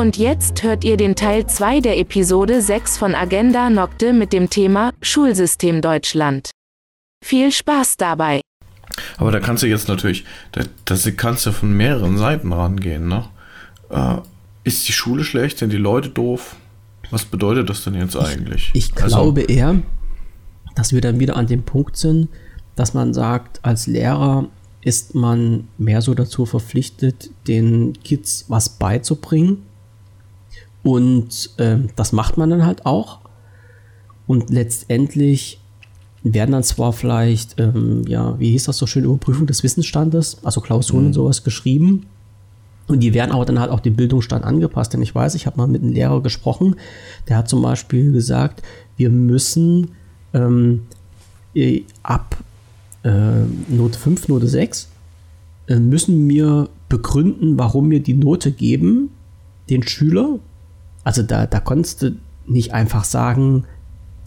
Und jetzt hört ihr den Teil 2 der Episode 6 von Agenda Nocte mit dem Thema Schulsystem Deutschland. Viel Spaß dabei! Aber da kannst du jetzt natürlich, da, da kannst du von mehreren Seiten rangehen, ne? Äh, ist die Schule schlecht? Sind die Leute doof? Was bedeutet das denn jetzt eigentlich? Ich, ich also glaube also, eher, dass wir dann wieder an dem Punkt sind, dass man sagt, als Lehrer ist man mehr so dazu verpflichtet, den Kids was beizubringen. Und äh, das macht man dann halt auch. Und letztendlich werden dann zwar vielleicht, ähm, ja, wie hieß das so schön, Überprüfung des Wissensstandes, also Klausuren mhm. und sowas geschrieben. Und die werden aber dann halt auch dem Bildungsstand angepasst. Denn ich weiß, ich habe mal mit einem Lehrer gesprochen, der hat zum Beispiel gesagt, wir müssen ähm, äh, ab äh, Note 5, Note 6, äh, müssen wir begründen, warum wir die Note geben, den Schüler. Also da, da konntest du nicht einfach sagen,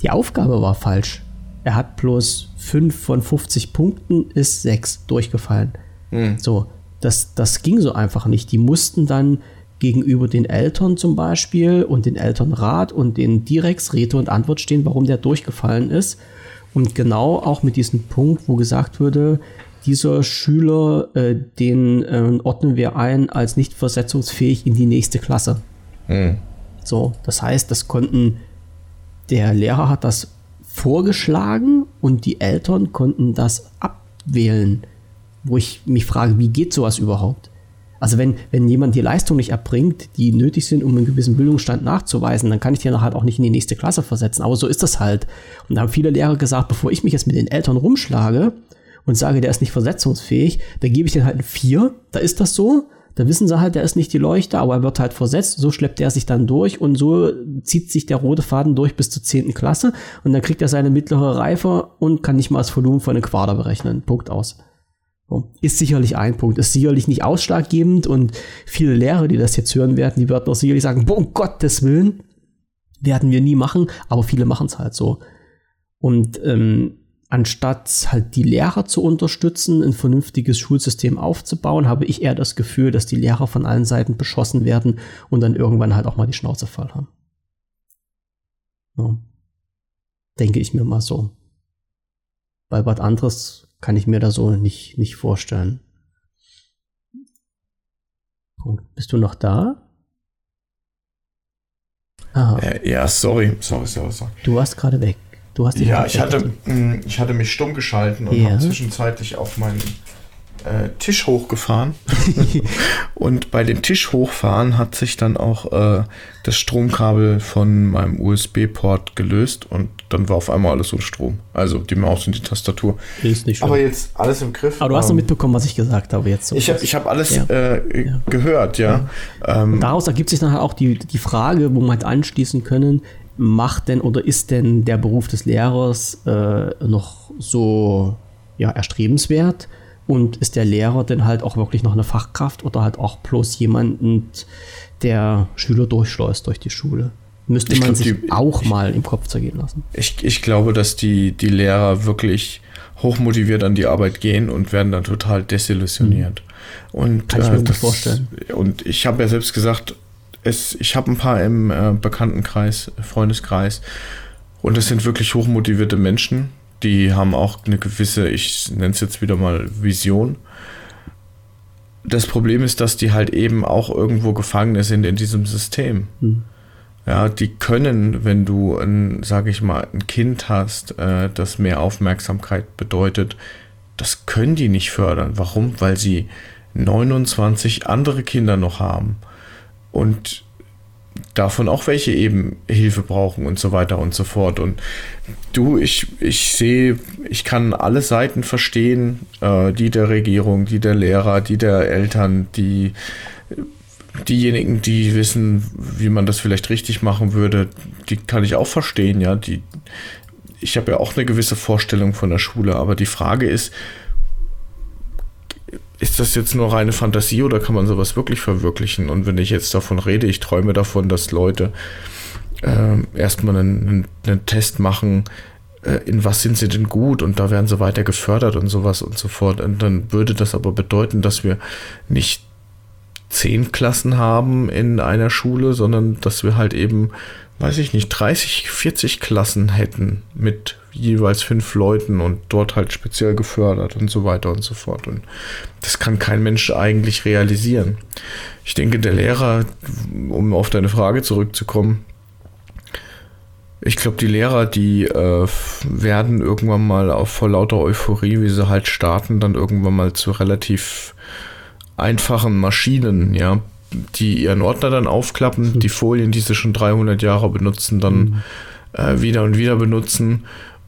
die Aufgabe war falsch. Er hat bloß 5 von 50 Punkten, ist 6 durchgefallen. Mhm. So, das, das ging so einfach nicht. Die mussten dann gegenüber den Eltern zum Beispiel und den Elternrat und den Direx Rede und Antwort stehen, warum der durchgefallen ist. Und genau auch mit diesem Punkt, wo gesagt wurde, dieser Schüler, äh, den äh, ordnen wir ein als nicht versetzungsfähig in die nächste Klasse. Mhm. So, das heißt, das konnten, der Lehrer hat das vorgeschlagen und die Eltern konnten das abwählen wo ich mich frage, wie geht sowas überhaupt? Also wenn, wenn jemand die Leistung nicht erbringt, die nötig sind, um einen gewissen Bildungsstand nachzuweisen, dann kann ich den halt auch nicht in die nächste Klasse versetzen. Aber so ist das halt. Und da haben viele Lehrer gesagt, bevor ich mich jetzt mit den Eltern rumschlage und sage, der ist nicht versetzungsfähig, da gebe ich den halt ein 4, da ist das so. Da wissen sie halt, der ist nicht die Leuchte, aber er wird halt versetzt. So schleppt er sich dann durch und so zieht sich der rote Faden durch bis zur 10. Klasse und dann kriegt er seine mittlere Reife und kann nicht mal das Volumen von einem Quader berechnen. Punkt aus. Ist sicherlich ein Punkt, ist sicherlich nicht ausschlaggebend und viele Lehrer, die das jetzt hören werden, die werden auch sicherlich sagen, um Gottes Willen, werden wir nie machen, aber viele machen es halt so. Und ähm, anstatt halt die Lehrer zu unterstützen, ein vernünftiges Schulsystem aufzubauen, habe ich eher das Gefühl, dass die Lehrer von allen Seiten beschossen werden und dann irgendwann halt auch mal die Schnauze voll haben. Ja. Denke ich mir mal so. Weil was anderes kann ich mir da so nicht, nicht vorstellen. Punkt. Bist du noch da? Aha. Äh, ja, sorry, sorry, sorry, sorry. Du warst gerade weg. Du hast ja, ich hatte, mh, ich hatte mich stumm geschalten und ja. habe zwischenzeitlich auf meinen äh, Tisch hochgefahren. und bei dem Tisch hochfahren hat sich dann auch äh, das Stromkabel von meinem USB-Port gelöst und dann war auf einmal alles ohne Strom. Also die Maus und die Tastatur. Ist nicht schlimm. Aber jetzt alles im Griff. Aber du hast ähm, mitbekommen, was ich gesagt habe jetzt. So ich habe hab alles ja. Äh, ja. gehört, ja. ja. Ähm, daraus ergibt sich dann halt auch die, die Frage, wo man halt anschließen können, macht denn oder ist denn der Beruf des Lehrers äh, noch so ja, erstrebenswert? Und ist der Lehrer denn halt auch wirklich noch eine Fachkraft oder halt auch bloß jemanden, der Schüler durchschleust durch die Schule? Müsste ich man glaub, sich die, auch ich, mal im Kopf zergehen lassen. Ich, ich glaube, dass die, die Lehrer wirklich hochmotiviert an die Arbeit gehen und werden dann total desillusioniert. Mhm. Und, Kann ich mir äh, das, vorstellen. Und ich habe ja selbst gesagt, es, ich habe ein paar im äh, Bekanntenkreis, Freundeskreis und es sind wirklich hochmotivierte Menschen, die haben auch eine gewisse, ich nenne es jetzt wieder mal Vision. Das Problem ist, dass die halt eben auch irgendwo Gefangene sind in diesem System. Hm. Ja, die können, wenn du ein, sage ich mal, ein Kind hast, äh, das mehr Aufmerksamkeit bedeutet, das können die nicht fördern. Warum? Weil sie 29 andere Kinder noch haben. Und davon auch welche eben Hilfe brauchen und so weiter und so fort. Und du, ich, ich sehe, ich kann alle Seiten verstehen, äh, die der Regierung, die der Lehrer, die der Eltern, die diejenigen, die wissen, wie man das vielleicht richtig machen würde, die kann ich auch verstehen, ja. Die, ich habe ja auch eine gewisse Vorstellung von der Schule, aber die Frage ist, ist das jetzt nur reine Fantasie oder kann man sowas wirklich verwirklichen? Und wenn ich jetzt davon rede, ich träume davon, dass Leute äh, erstmal einen, einen, Test machen, äh, in was sind sie denn gut und da werden sie weiter gefördert und sowas und so fort. Und dann würde das aber bedeuten, dass wir nicht zehn Klassen haben in einer Schule, sondern dass wir halt eben, weiß ich nicht, 30, 40 Klassen hätten mit jeweils fünf Leuten und dort halt speziell gefördert und so weiter und so fort. Und das kann kein Mensch eigentlich realisieren. Ich denke, der Lehrer, um auf deine Frage zurückzukommen, ich glaube, die Lehrer, die äh, werden irgendwann mal auf vor lauter Euphorie, wie sie halt starten, dann irgendwann mal zu relativ einfachen Maschinen, ja, die ihren Ordner dann aufklappen, mhm. die Folien, die sie schon 300 Jahre benutzen, dann mhm. äh, wieder und wieder benutzen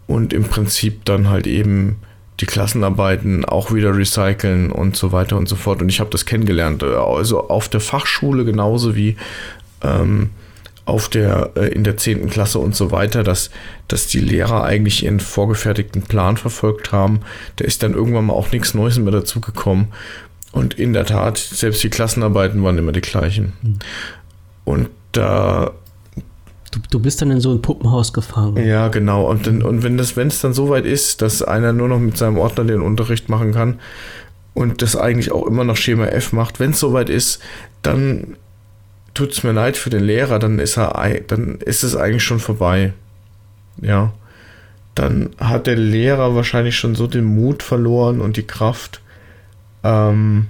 und im Prinzip dann halt eben die Klassenarbeiten auch wieder recyceln und so weiter und so fort. Und ich habe das kennengelernt. Also auf der Fachschule genauso wie ähm, auf der, äh, in der 10. Klasse und so weiter, dass, dass die Lehrer eigentlich ihren vorgefertigten Plan verfolgt haben. Da ist dann irgendwann mal auch nichts Neues mehr dazugekommen. Und in der Tat, selbst die Klassenarbeiten waren immer die gleichen. Mhm. Und da. Du, du bist dann in so ein Puppenhaus gefangen. Ja, genau. Und, dann, und wenn es dann so weit ist, dass einer nur noch mit seinem Ordner den Unterricht machen kann und das eigentlich auch immer noch Schema F macht, wenn es so weit ist, dann tut es mir leid für den Lehrer, dann ist er, dann ist es eigentlich schon vorbei. Ja. Dann hat der Lehrer wahrscheinlich schon so den Mut verloren und die Kraft, ähm,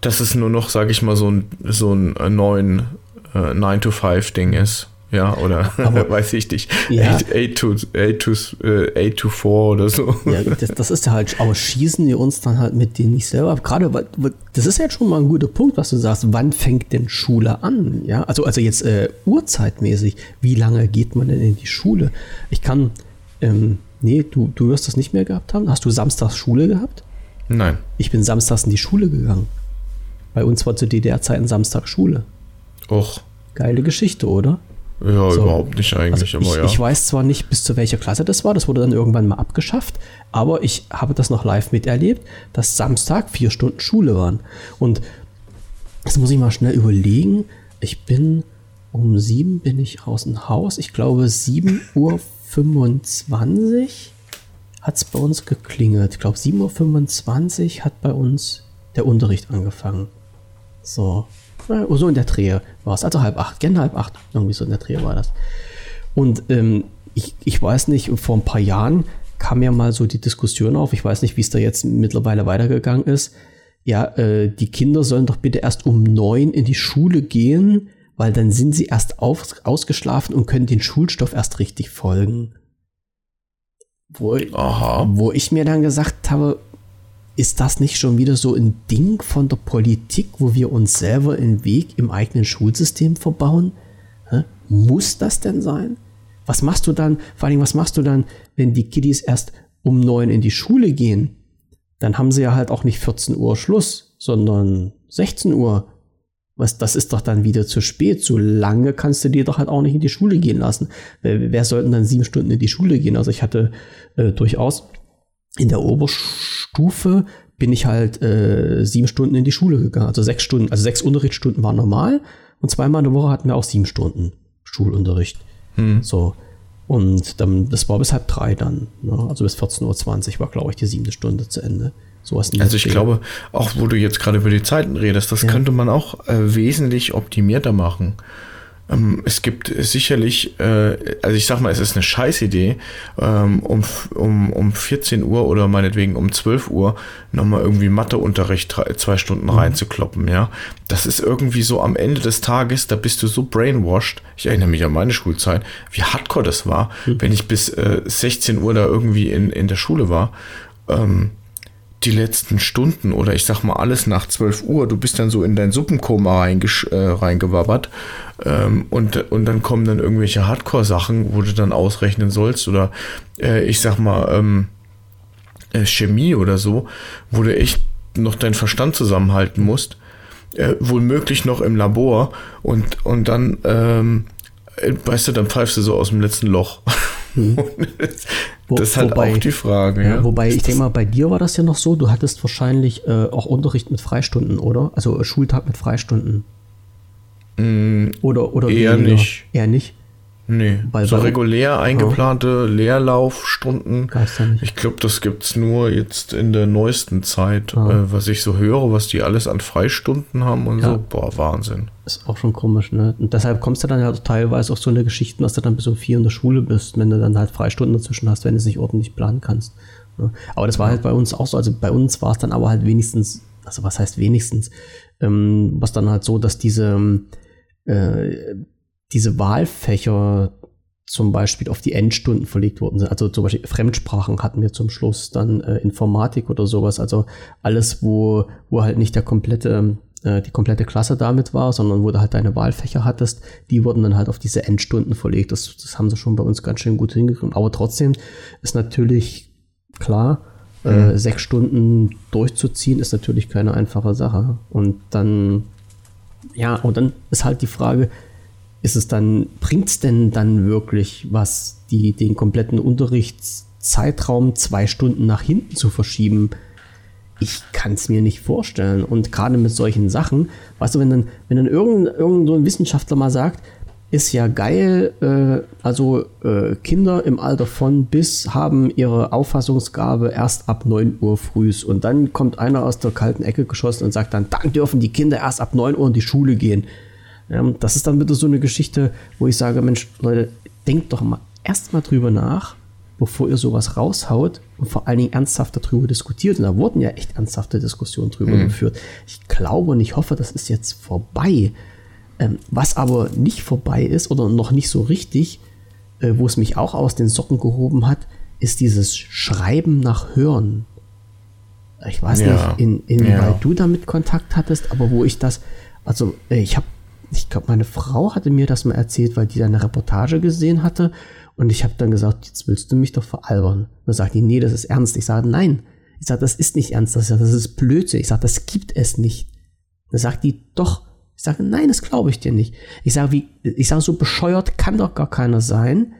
dass es nur noch, sag ich mal, so ein, so ein neuen äh, 9-to-5-Ding ist. Ja, oder aber, weiß ich nicht. Ja. 8, 8, to, 8, to, äh, 8 to 4 oder so. Ja, das, das ist ja halt, aber schießen wir uns dann halt mit denen nicht selber ab. Gerade, das ist ja jetzt schon mal ein guter Punkt, was du sagst. Wann fängt denn Schule an? Ja, also, also jetzt äh, uhrzeitmäßig. Wie lange geht man denn in die Schule? Ich kann, ähm, nee, du, du wirst das nicht mehr gehabt haben. Hast du samstags Schule gehabt? Nein. Ich bin samstags in die Schule gegangen. Bei uns war zu DDR-Zeiten Samstag Schule. Och. Geile Geschichte, oder? Ja, so. überhaupt nicht eigentlich, also ich, ja. Ich weiß zwar nicht, bis zu welcher Klasse das war, das wurde dann irgendwann mal abgeschafft, aber ich habe das noch live miterlebt, dass Samstag vier Stunden Schule waren. Und das muss ich mal schnell überlegen. Ich bin um sieben bin ich aus dem Haus. Ich glaube, 7.25 Uhr hat es bei uns geklingelt. Ich glaube, 7.25 Uhr hat bei uns der Unterricht angefangen. So, so in der Drehe war es. Also halb acht, gerne halb acht. Irgendwie so in der Drehe war das. Und ähm, ich, ich weiß nicht, vor ein paar Jahren kam ja mal so die Diskussion auf. Ich weiß nicht, wie es da jetzt mittlerweile weitergegangen ist. Ja, äh, die Kinder sollen doch bitte erst um neun in die Schule gehen, weil dann sind sie erst auf, ausgeschlafen und können den Schulstoff erst richtig folgen. Wo, wo ich mir dann gesagt habe, ist das nicht schon wieder so ein Ding von der Politik, wo wir uns selber einen Weg im eigenen Schulsystem verbauen? Hä? Muss das denn sein? Was machst du dann, vor allem, was machst du dann, wenn die Kiddies erst um neun in die Schule gehen? Dann haben sie ja halt auch nicht 14 Uhr Schluss, sondern 16 Uhr. Was, das ist doch dann wieder zu spät. So lange kannst du dir doch halt auch nicht in die Schule gehen lassen. Wer, wer sollten dann sieben Stunden in die Schule gehen? Also ich hatte äh, durchaus in der Oberstufe bin ich halt äh, sieben Stunden in die Schule gegangen. Also sechs Stunden, also sechs Unterrichtsstunden waren normal und zweimal in der Woche hatten wir auch sieben Stunden Schulunterricht. Hm. So. Und dann, das war bis halb drei dann. Ne? Also bis 14.20 Uhr war, glaube ich, die siebte Stunde zu Ende. So also ich glaube, auch wo du jetzt gerade über die Zeiten redest, das ja. könnte man auch äh, wesentlich optimierter machen. Ähm, es gibt sicherlich, äh, also ich sag mal, es ist eine Scheißidee, ähm, um, um, um 14 Uhr oder meinetwegen um 12 Uhr nochmal irgendwie Matheunterricht zwei Stunden mhm. reinzukloppen, ja. Das ist irgendwie so am Ende des Tages, da bist du so brainwashed. Ich erinnere mich an meine Schulzeit, wie hardcore das war, mhm. wenn ich bis äh, 16 Uhr da irgendwie in, in der Schule war. Ähm, die letzten Stunden oder ich sag mal alles nach 12 Uhr, du bist dann so in dein Suppenkoma äh, reingewabbert ähm, und, und dann kommen dann irgendwelche Hardcore-Sachen, wo du dann ausrechnen sollst oder äh, ich sag mal ähm, äh, Chemie oder so, wo du echt noch deinen Verstand zusammenhalten musst, äh, wohl möglich noch im Labor und, und dann ähm, äh, weißt du, dann pfeifst du so aus dem letzten Loch. Hm. das ist halt wobei, auch die Frage. Ja, ja. Wobei, ich denke mal, bei dir war das ja noch so, du hattest wahrscheinlich äh, auch Unterricht mit Freistunden, oder? Also äh, Schultag mit Freistunden. Mm, oder oder eher weniger. nicht. Eher nicht. Nee, Weil so bei- regulär eingeplante Leerlaufstunden. Gab's da nicht. Ich glaube, das gibt's nur jetzt in der neuesten Zeit, Ah. äh, was ich so höre, was die alles an Freistunden haben und Ja. so. Boah, Wahnsinn. Ist auch schon komisch, ne? Und deshalb kommst du dann ja teilweise auch so eine Geschichten, dass du dann bis um vier in der Schule bist, wenn du dann halt Freistunden dazwischen hast, wenn du es nicht ordentlich planen kannst. Ne? Aber das war halt bei uns auch so. Also bei uns war es dann aber halt wenigstens, also was heißt wenigstens, ähm, was dann halt so, dass diese, ähm, äh, diese Wahlfächer zum Beispiel auf die Endstunden verlegt worden sind. Also zum Beispiel Fremdsprachen hatten wir zum Schluss, dann äh, Informatik oder sowas. Also alles, wo, wo halt nicht der komplette, äh, die komplette Klasse damit war, sondern wo du halt deine Wahlfächer hattest, die wurden dann halt auf diese Endstunden verlegt. Das, das haben sie schon bei uns ganz schön gut hingekriegt. Aber trotzdem ist natürlich klar, äh, sechs Stunden durchzuziehen, ist natürlich keine einfache Sache. Und dann, ja, und dann ist halt die Frage, ist es dann, bringt es denn dann wirklich was, die, den kompletten Unterrichtszeitraum zwei Stunden nach hinten zu verschieben? Ich kann es mir nicht vorstellen. Und gerade mit solchen Sachen, weißt du, wenn dann, wenn dann irgendein, irgend so ein Wissenschaftler mal sagt, ist ja geil, äh, also äh, Kinder im Alter von bis haben ihre Auffassungsgabe erst ab 9 Uhr frühs. Und dann kommt einer aus der kalten Ecke geschossen und sagt dann, dann dürfen die Kinder erst ab 9 Uhr in die Schule gehen. Ja, das ist dann wieder so eine Geschichte, wo ich sage, Mensch, Leute, denkt doch mal erst mal drüber nach, bevor ihr sowas raushaut und vor allen Dingen ernsthaft darüber diskutiert. Und da wurden ja echt ernsthafte Diskussionen drüber geführt. Ich glaube und ich hoffe, das ist jetzt vorbei. Ähm, was aber nicht vorbei ist oder noch nicht so richtig, äh, wo es mich auch aus den Socken gehoben hat, ist dieses Schreiben nach Hören. Ich weiß Ja. nicht, in, inwieweit Ja. du damit Kontakt hattest, aber wo ich das, also äh, ich habe, ich glaube, meine Frau hatte mir das mal erzählt, weil die da eine Reportage gesehen hatte und ich habe dann gesagt, jetzt willst du mich doch veralbern. Und dann sagt die, nee, das ist ernst. Ich sage, nein. Ich sage, das ist nicht ernst, das ist, Blödsinn. Ich sage, das gibt es nicht. Dann sagt die, doch. Ich sage, nein, das glaube ich dir nicht. Ich sage, wie, ich sage, so bescheuert kann doch gar keiner sein,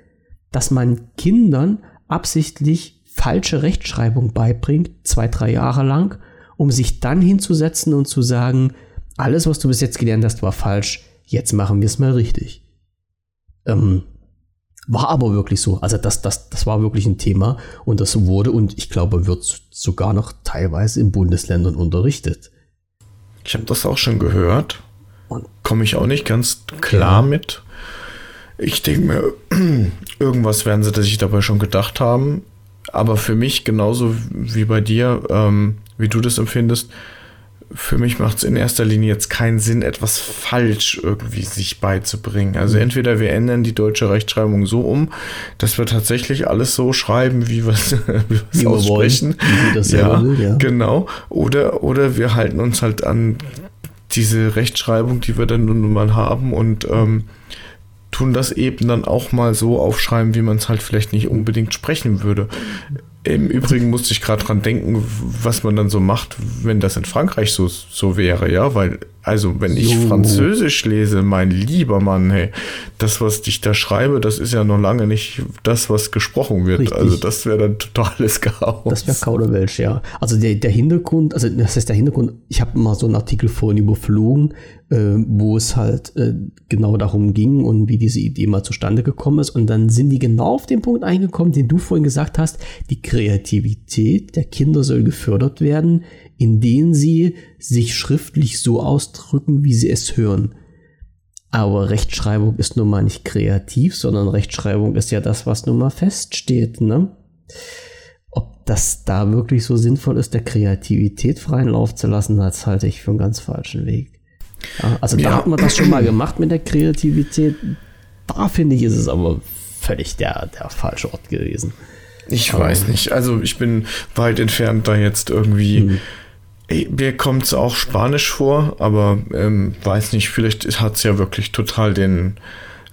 dass man Kindern absichtlich falsche Rechtschreibung beibringt, zwei, drei Jahre lang, um sich dann hinzusetzen und zu sagen, alles, was du bis jetzt gelernt hast, war falsch, jetzt machen wir es mal richtig. Ähm, war aber wirklich so. Also das, das, das war wirklich ein Thema und das wurde und ich glaube, wird sogar noch teilweise in Bundesländern unterrichtet. Ich habe das auch schon gehört. Und Komme ich auch nicht ganz klar mit. Ich denke mir, irgendwas werden sie sich dabei schon gedacht haben. Aber für mich, genauso wie bei dir, ähm, wie du das empfindest, für mich macht es in erster Linie jetzt keinen Sinn, etwas falsch irgendwie sich beizubringen. Also Mhm. entweder wir ändern die deutsche Rechtschreibung so um, dass wir tatsächlich alles so schreiben, wie wir es Wie wir wollen, aussprechen. wie das selber will, ja. Genau. Oder, oder wir halten uns halt an diese Rechtschreibung, die wir dann nun mal haben und ähm, tun das eben dann auch mal so aufschreiben, wie man es halt vielleicht nicht unbedingt sprechen würde. Im Übrigen musste ich gerade dran denken, was man dann so macht, wenn das in Frankreich so, so wäre, ja, weil, also wenn ich So. Französisch lese, mein lieber Mann, hey, das, was ich da schreibe, das ist ja noch lange nicht das, was gesprochen wird. Richtig. Also das wäre dann totales Chaos. Das wäre Kauderwelsch, ja. Also der, der Hintergrund, also das heißt der Hintergrund, ich habe mal so einen Artikel vorhin überflogen, äh, wo es halt äh, genau darum ging und wie diese Idee mal zustande gekommen ist. Und dann sind die genau auf den Punkt eingekommen, den du vorhin gesagt hast, die Kreativität der Kinder soll gefördert werden, indem sie sich schriftlich so ausdrücken, wie sie es hören. Aber Rechtschreibung ist nun mal nicht kreativ, sondern Rechtschreibung ist ja das, was nun mal feststeht, ne? Ob das da wirklich so sinnvoll ist, der Kreativität freien Lauf zu lassen, das halte ich für einen ganz falschen Weg. Ja, also da Ja. hat man das schon mal gemacht mit der Kreativität. Da finde ich, ist es aber völlig der, der falsche Ort gewesen. Ich weiß nicht. Also ich bin weit entfernt, da jetzt irgendwie. Hm. Mir kommt es auch Spanisch vor, aber ähm, weiß nicht, vielleicht hat es ja wirklich total den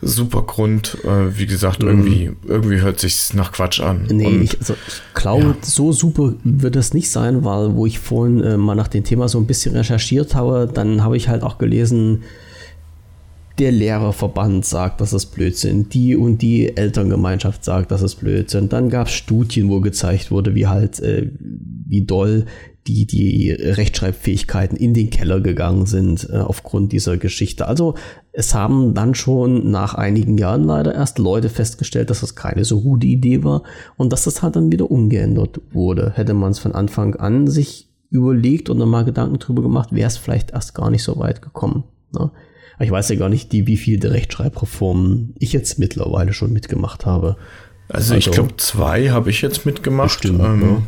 super Grund. Äh, wie gesagt, irgendwie, irgendwie hört sich nach Quatsch an. Nee, Und ich, also ich glaube, ja. so super wird das nicht sein, weil wo ich vorhin äh, mal nach dem Thema so ein bisschen recherchiert habe, dann habe ich halt auch gelesen, der Lehrerverband sagt, das ist Blödsinn. Die und die Elterngemeinschaft sagt, das ist Blödsinn. Dann gab es Studien, wo gezeigt wurde, wie halt, äh, wie doll die, die Rechtschreibfähigkeiten in den Keller gegangen sind äh, aufgrund dieser Geschichte. Also es haben dann schon nach einigen Jahren leider erst Leute festgestellt, dass das keine so gute Idee war und dass das halt dann wieder umgeändert wurde. Hätte man es von Anfang an sich überlegt und dann mal Gedanken drüber gemacht, wäre es vielleicht erst gar nicht so weit gekommen. Ne? Ich weiß ja gar nicht, die, wie viele Rechtschreibreformen ich jetzt mittlerweile schon mitgemacht habe. Also, also ich glaube, zwei habe ich jetzt mitgemacht. Bestimmt, ähm, ja.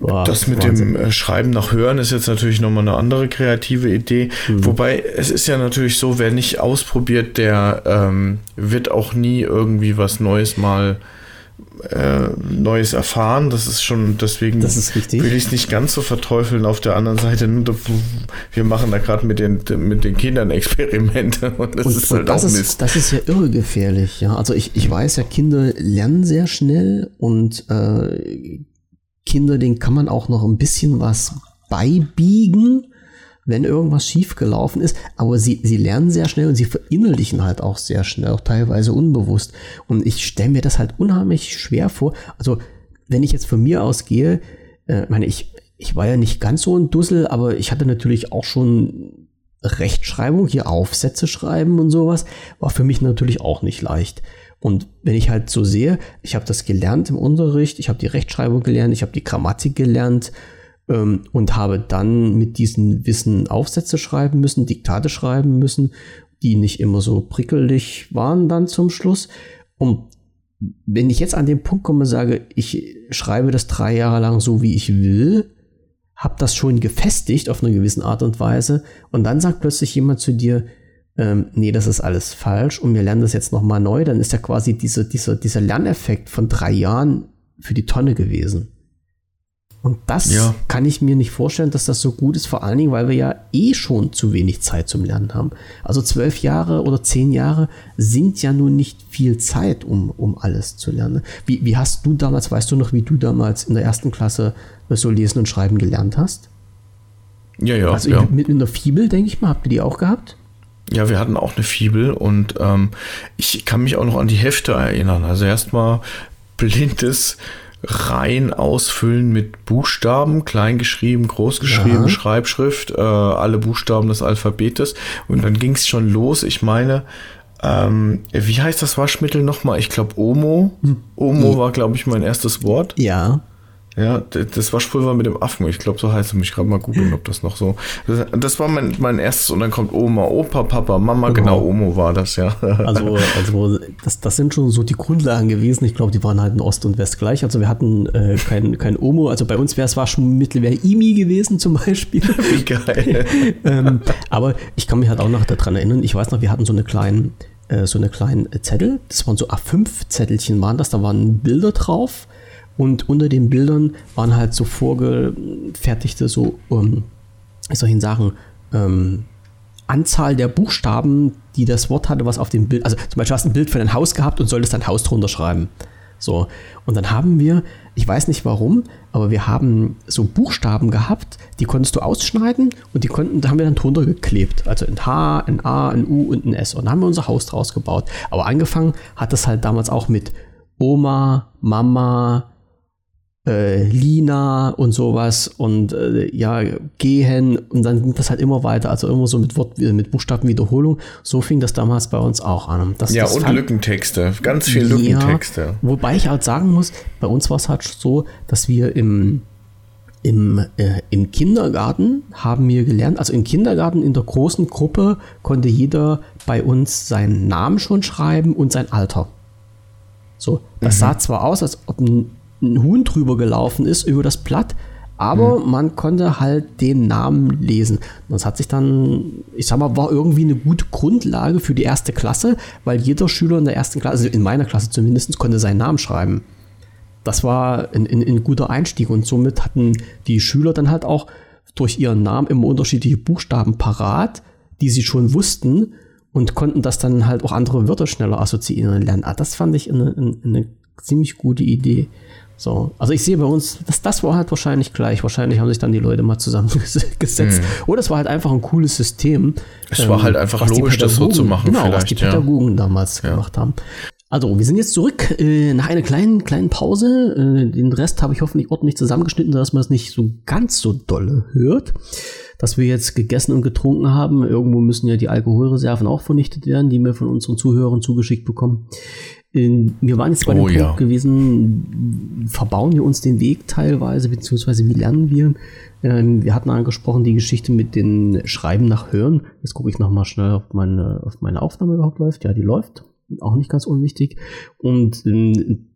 Wow, das mit Wahnsinn. dem äh, Schreiben nach Hören ist jetzt natürlich nochmal eine andere kreative Idee. Mhm. Wobei es ist ja natürlich so, wer nicht ausprobiert, der ähm, wird auch nie irgendwie was Neues mal äh, Neues erfahren. Das ist schon, deswegen ist will ich es nicht ganz so verteufeln. Auf der anderen Seite, wir machen da gerade mit den, mit den Kindern Experimente und das und, ist halt das auch ist, Mist. Das ist ja irre gefährlich. Ja? Also ich, ich weiß ja, Kinder lernen sehr schnell und äh, Kinder, denen kann man auch noch ein bisschen was beibiegen, wenn irgendwas schiefgelaufen ist. Aber sie, sie lernen sehr schnell und sie verinnerlichen halt auch sehr schnell, auch teilweise unbewusst. Und ich stelle mir das halt unheimlich schwer vor. Also, wenn ich jetzt von mir ausgehe, äh, meine, ich, ich war ja nicht ganz so ein Dussel, aber ich hatte natürlich auch schon Rechtschreibung, hier Aufsätze schreiben und sowas, war für mich natürlich auch nicht leicht. Und wenn ich halt so sehe, ich habe das gelernt im Unterricht, ich habe die Rechtschreibung gelernt, ich habe die Grammatik gelernt ähm, und habe dann mit diesem Wissen Aufsätze schreiben müssen, Diktate schreiben müssen, die nicht immer so prickelig waren dann zum Schluss. Und wenn ich jetzt an den Punkt komme, sage, ich schreibe das drei Jahre lang so, wie ich will, habe das schon gefestigt auf eine gewisse Art und Weise und dann sagt plötzlich jemand zu dir, ähm, nee, das ist alles falsch und wir lernen das jetzt nochmal neu, dann ist ja quasi diese, dieser, dieser Lerneffekt von drei Jahren für die Tonne gewesen. Und das ja. kann ich mir nicht vorstellen, dass das so gut ist, vor allen Dingen, weil wir ja eh schon zu wenig Zeit zum Lernen haben. Also zwölf Jahre oder zehn Jahre sind ja nun nicht viel Zeit, um, um alles zu lernen. Wie, wie hast du damals, weißt du noch, wie du damals in der ersten Klasse so lesen und schreiben gelernt hast? Ja, ja. Also ja. mit, mit einer Fibel, denke ich mal, habt ihr die auch gehabt? Ja, wir hatten auch eine Fibel und ähm, ich kann mich auch noch an die Hefte erinnern. Also erstmal blindes rein ausfüllen mit Buchstaben, klein geschrieben, groß geschrieben, ja. Schreibschrift, äh, alle Buchstaben des Alphabetes. Und dann ging es schon los. Ich meine, ähm, wie heißt das Waschmittel nochmal? Ich glaube Omo. Hm. Omo war, glaube ich, mein erstes Wort. Ja. Ja, das Waschpulver mit dem Affen. Ich glaube, so heißt es. Mich gerade mal googeln, ob das noch so. Das war mein, mein erstes und dann kommt Oma, Opa, Papa, Mama. Genau, genau Omo war das, ja. Also, also das, das sind schon so die Grundlagen gewesen. Ich glaube, die waren halt in Ost und West gleich. Also wir hatten äh, kein, kein Omo. Also bei uns wäre es Waschmittel IMI gewesen zum Beispiel. Wie geil. ähm, aber ich kann mich halt auch noch daran erinnern. Ich weiß noch, wir hatten so eine kleinen äh, so eine kleinen Zettel. Das waren so A5-Zettelchen waren das. Da waren Bilder drauf und unter den Bildern waren halt so vorgefertigte, so, ähm, wie soll ich sagen, ähm, Anzahl der Buchstaben, die das Wort hatte, was auf dem Bild, also zum Beispiel hast du ein Bild von einem Haus gehabt und solltest dein Haus drunter schreiben. So, und dann haben wir, ich weiß nicht warum, aber wir haben so Buchstaben gehabt, die konntest du ausschneiden und die konnten, da haben wir dann drunter geklebt. Also ein H, ein A, ein U und ein S. Und dann haben wir unser Haus draus gebaut. Aber angefangen hat das halt damals auch mit Oma, Mama, äh, Lina und sowas und äh, ja, gehen und dann ging das halt immer weiter, also immer so mit Wort, mit Buchstabenwiederholung. So fing das damals bei uns auch an. Das, ja, das und fand, Lückentexte, ganz viel Lückentexte. Ja, wobei ich halt sagen muss, bei uns war es halt so, dass wir im im, äh, Im Kindergarten haben wir gelernt, also im Kindergarten in der großen Gruppe konnte jeder bei uns seinen Namen schon schreiben und sein Alter. So, das mhm. sah zwar aus, als ob ein ein Huhn drüber gelaufen ist über das Blatt, aber mhm. man konnte halt den Namen lesen. Das hat sich dann, ich sag mal, war irgendwie eine gute Grundlage für die erste Klasse, weil jeder Schüler in der ersten Klasse, also in meiner Klasse zumindest, konnte seinen Namen schreiben. Das war ein, ein, ein guter Einstieg und somit hatten die Schüler dann halt auch durch ihren Namen immer unterschiedliche Buchstaben parat, die sie schon wussten und konnten das dann halt auch andere Wörter schneller assoziieren und lernen. Ah, das fand ich eine, eine, eine ziemlich gute Idee. So, also ich sehe bei uns, das, das war halt wahrscheinlich gleich. Wahrscheinlich haben sich dann die Leute mal zusammengesetzt. Mhm. Oder es war halt einfach ein cooles System. Es ähm, war halt einfach logisch, das so zu machen. Genau, was die Pädagogen ja. damals ja. gemacht haben. Also, wir sind jetzt zurück äh, nach einer kleinen, kleinen Pause. Äh, den Rest habe ich hoffentlich ordentlich zusammengeschnitten, dass man es nicht so ganz so dolle hört. Dass wir jetzt gegessen und getrunken haben. Irgendwo müssen ja die Alkoholreserven auch vernichtet werden, die wir von unseren Zuhörern zugeschickt bekommen. Äh, wir waren jetzt bei dem Oh, Punkt ja. gewesen, verbauen wir uns den Weg teilweise, beziehungsweise wie lernen wir? Ähm, wir hatten angesprochen die Geschichte mit den Schreiben nach Hören. Jetzt gucke ich nochmal schnell, ob meine, ob meine Aufnahme überhaupt läuft. Ja, die läuft. Auch nicht ganz unwichtig. Und ähm,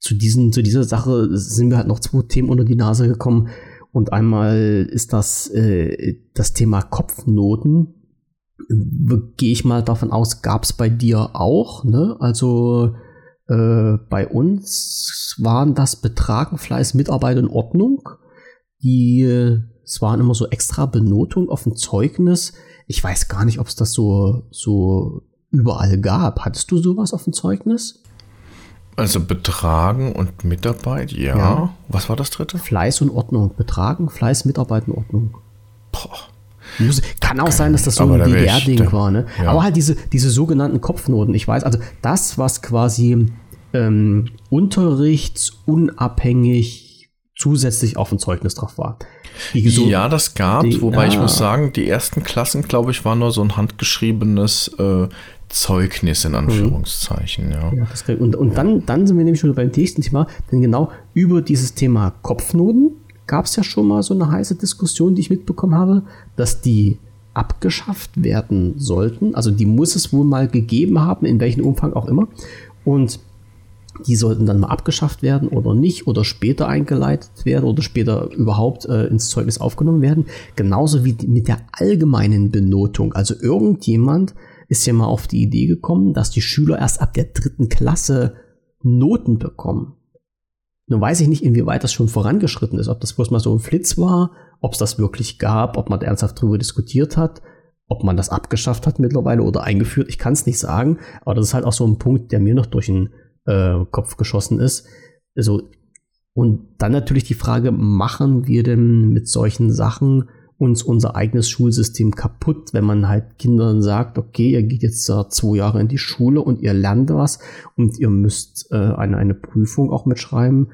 zu, diesen, zu dieser Sache sind wir halt noch zwei Themen unter die Nase gekommen. Und einmal ist das äh, das Thema Kopfnoten. Gehe ich mal davon aus, gab es bei dir auch. Ne? Also äh, bei uns waren das Betragen, Fleiß, Mitarbeit und Ordnung. Die, es waren immer so extra Benotungen auf dem Zeugnis. Ich weiß gar nicht, ob es das so, so überall gab. Hattest du sowas auf dem Zeugnis? Also Betragen und Mitarbeit, ja. Ja. Was war das dritte? Fleiß und Ordnung. Betragen, Fleiß, Mitarbeit und Ordnung. Boah. Kann auch sein, dass das so Aber ein ich- DDR-Ding war, ne? ja. Aber halt diese, diese sogenannten Kopfnoten. Ich weiß, also das, was quasi ähm, unterrichtsunabhängig zusätzlich auf dem Zeugnis drauf war. Ja, das gab, die- wobei ich ah. muss sagen, die ersten Klassen, glaube ich, war nur so ein handgeschriebenes äh, Zeugnis in Anführungszeichen, ja. Ja, kann, und und dann, dann sind wir nämlich schon beim nächsten Thema, denn genau über dieses Thema Kopfnoten gab es ja schon mal so eine heiße Diskussion, die ich mitbekommen habe, dass die abgeschafft werden sollten. Also die muss es wohl mal gegeben haben, in welchem Umfang auch immer. Und die sollten dann mal abgeschafft werden oder nicht oder später eingeleitet werden oder später überhaupt äh, ins Zeugnis aufgenommen werden. Genauso wie mit der allgemeinen Benotung. Also irgendjemand ist ja mal auf die Idee gekommen, dass die Schüler erst ab der dritten Klasse Noten bekommen. Nun weiß ich nicht, inwieweit das schon vorangeschritten ist, ob das bloß mal so ein Flitz war, ob es das wirklich gab, ob man ernsthaft darüber diskutiert hat, ob man das abgeschafft hat mittlerweile oder eingeführt. Ich kann es nicht sagen, aber das ist halt auch so ein Punkt, der mir noch durch den äh, Kopf geschossen ist. Also, und dann natürlich die Frage, machen wir denn mit solchen Sachen uns unser eigenes Schulsystem kaputt, wenn man halt Kindern sagt, okay, ihr geht jetzt äh, zwei Jahre in die Schule und ihr lernt was und ihr müsst äh, eine, eine Prüfung auch mitschreiben,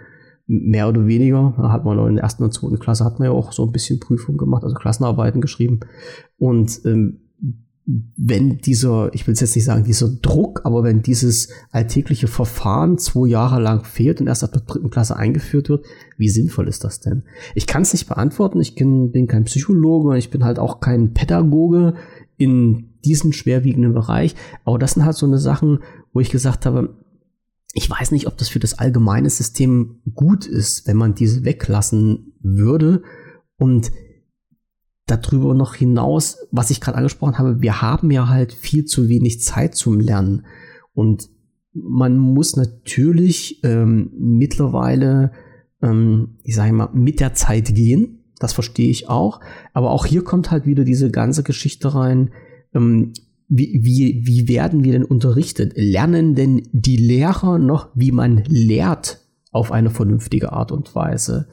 mehr oder weniger. Da hat man in der ersten und zweiten Klasse hat man ja auch so ein bisschen Prüfung gemacht, also Klassenarbeiten geschrieben. Und ähm, wenn dieser, ich will jetzt nicht sagen, dieser Druck, aber wenn dieses alltägliche Verfahren zwei Jahre lang fehlt und erst ab der dritten Klasse eingeführt wird, wie sinnvoll ist das denn? Ich kann es nicht beantworten, ich bin, bin kein Psychologe, ich bin halt auch kein Pädagoge in diesem schwerwiegenden Bereich, aber das sind halt so eine Sachen, wo ich gesagt habe, ich weiß nicht, ob das für das allgemeine System gut ist, wenn man diese weglassen würde und darüber noch hinaus, was ich gerade angesprochen habe, wir haben ja halt viel zu wenig Zeit zum Lernen. Und man muss natürlich ähm, mittlerweile, ähm, ich sage mal, mit der Zeit gehen. Das verstehe ich auch. Aber auch hier kommt halt wieder diese ganze Geschichte rein. Ähm, wie, wie, wie werden wir denn unterrichtet? Lernen denn die Lehrer noch, wie man lehrt auf eine vernünftige Art und Weise?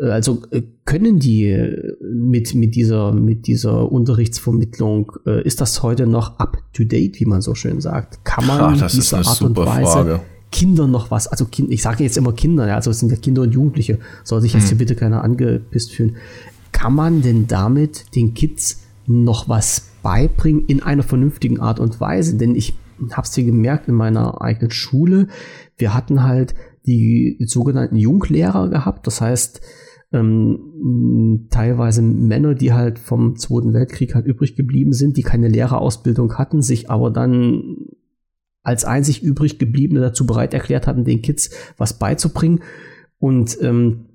Äh, Also äh, können die äh, mit, mit, dieser, mit dieser Unterrichtsvermittlung, ist das heute noch up to date, wie man so schön sagt? Kann man Ach, diese Art und Weise Frage. Kindern noch was, also kind, ich sage jetzt immer Kinder, ja, also es sind ja Kinder und Jugendliche, soll sich jetzt hier bitte keiner angepisst fühlen. Kann man denn damit den Kids noch was beibringen in einer vernünftigen Art und Weise? Denn ich habe es hier gemerkt in meiner eigenen Schule, wir hatten halt die sogenannten Junglehrer gehabt, das heißt ähm, teilweise Männer, die halt vom Zweiten Weltkrieg halt übrig geblieben sind, die keine Lehrerausbildung hatten, sich aber dann als einzig übrig gebliebene dazu bereit erklärt hatten, den Kids was beizubringen. Und ähm,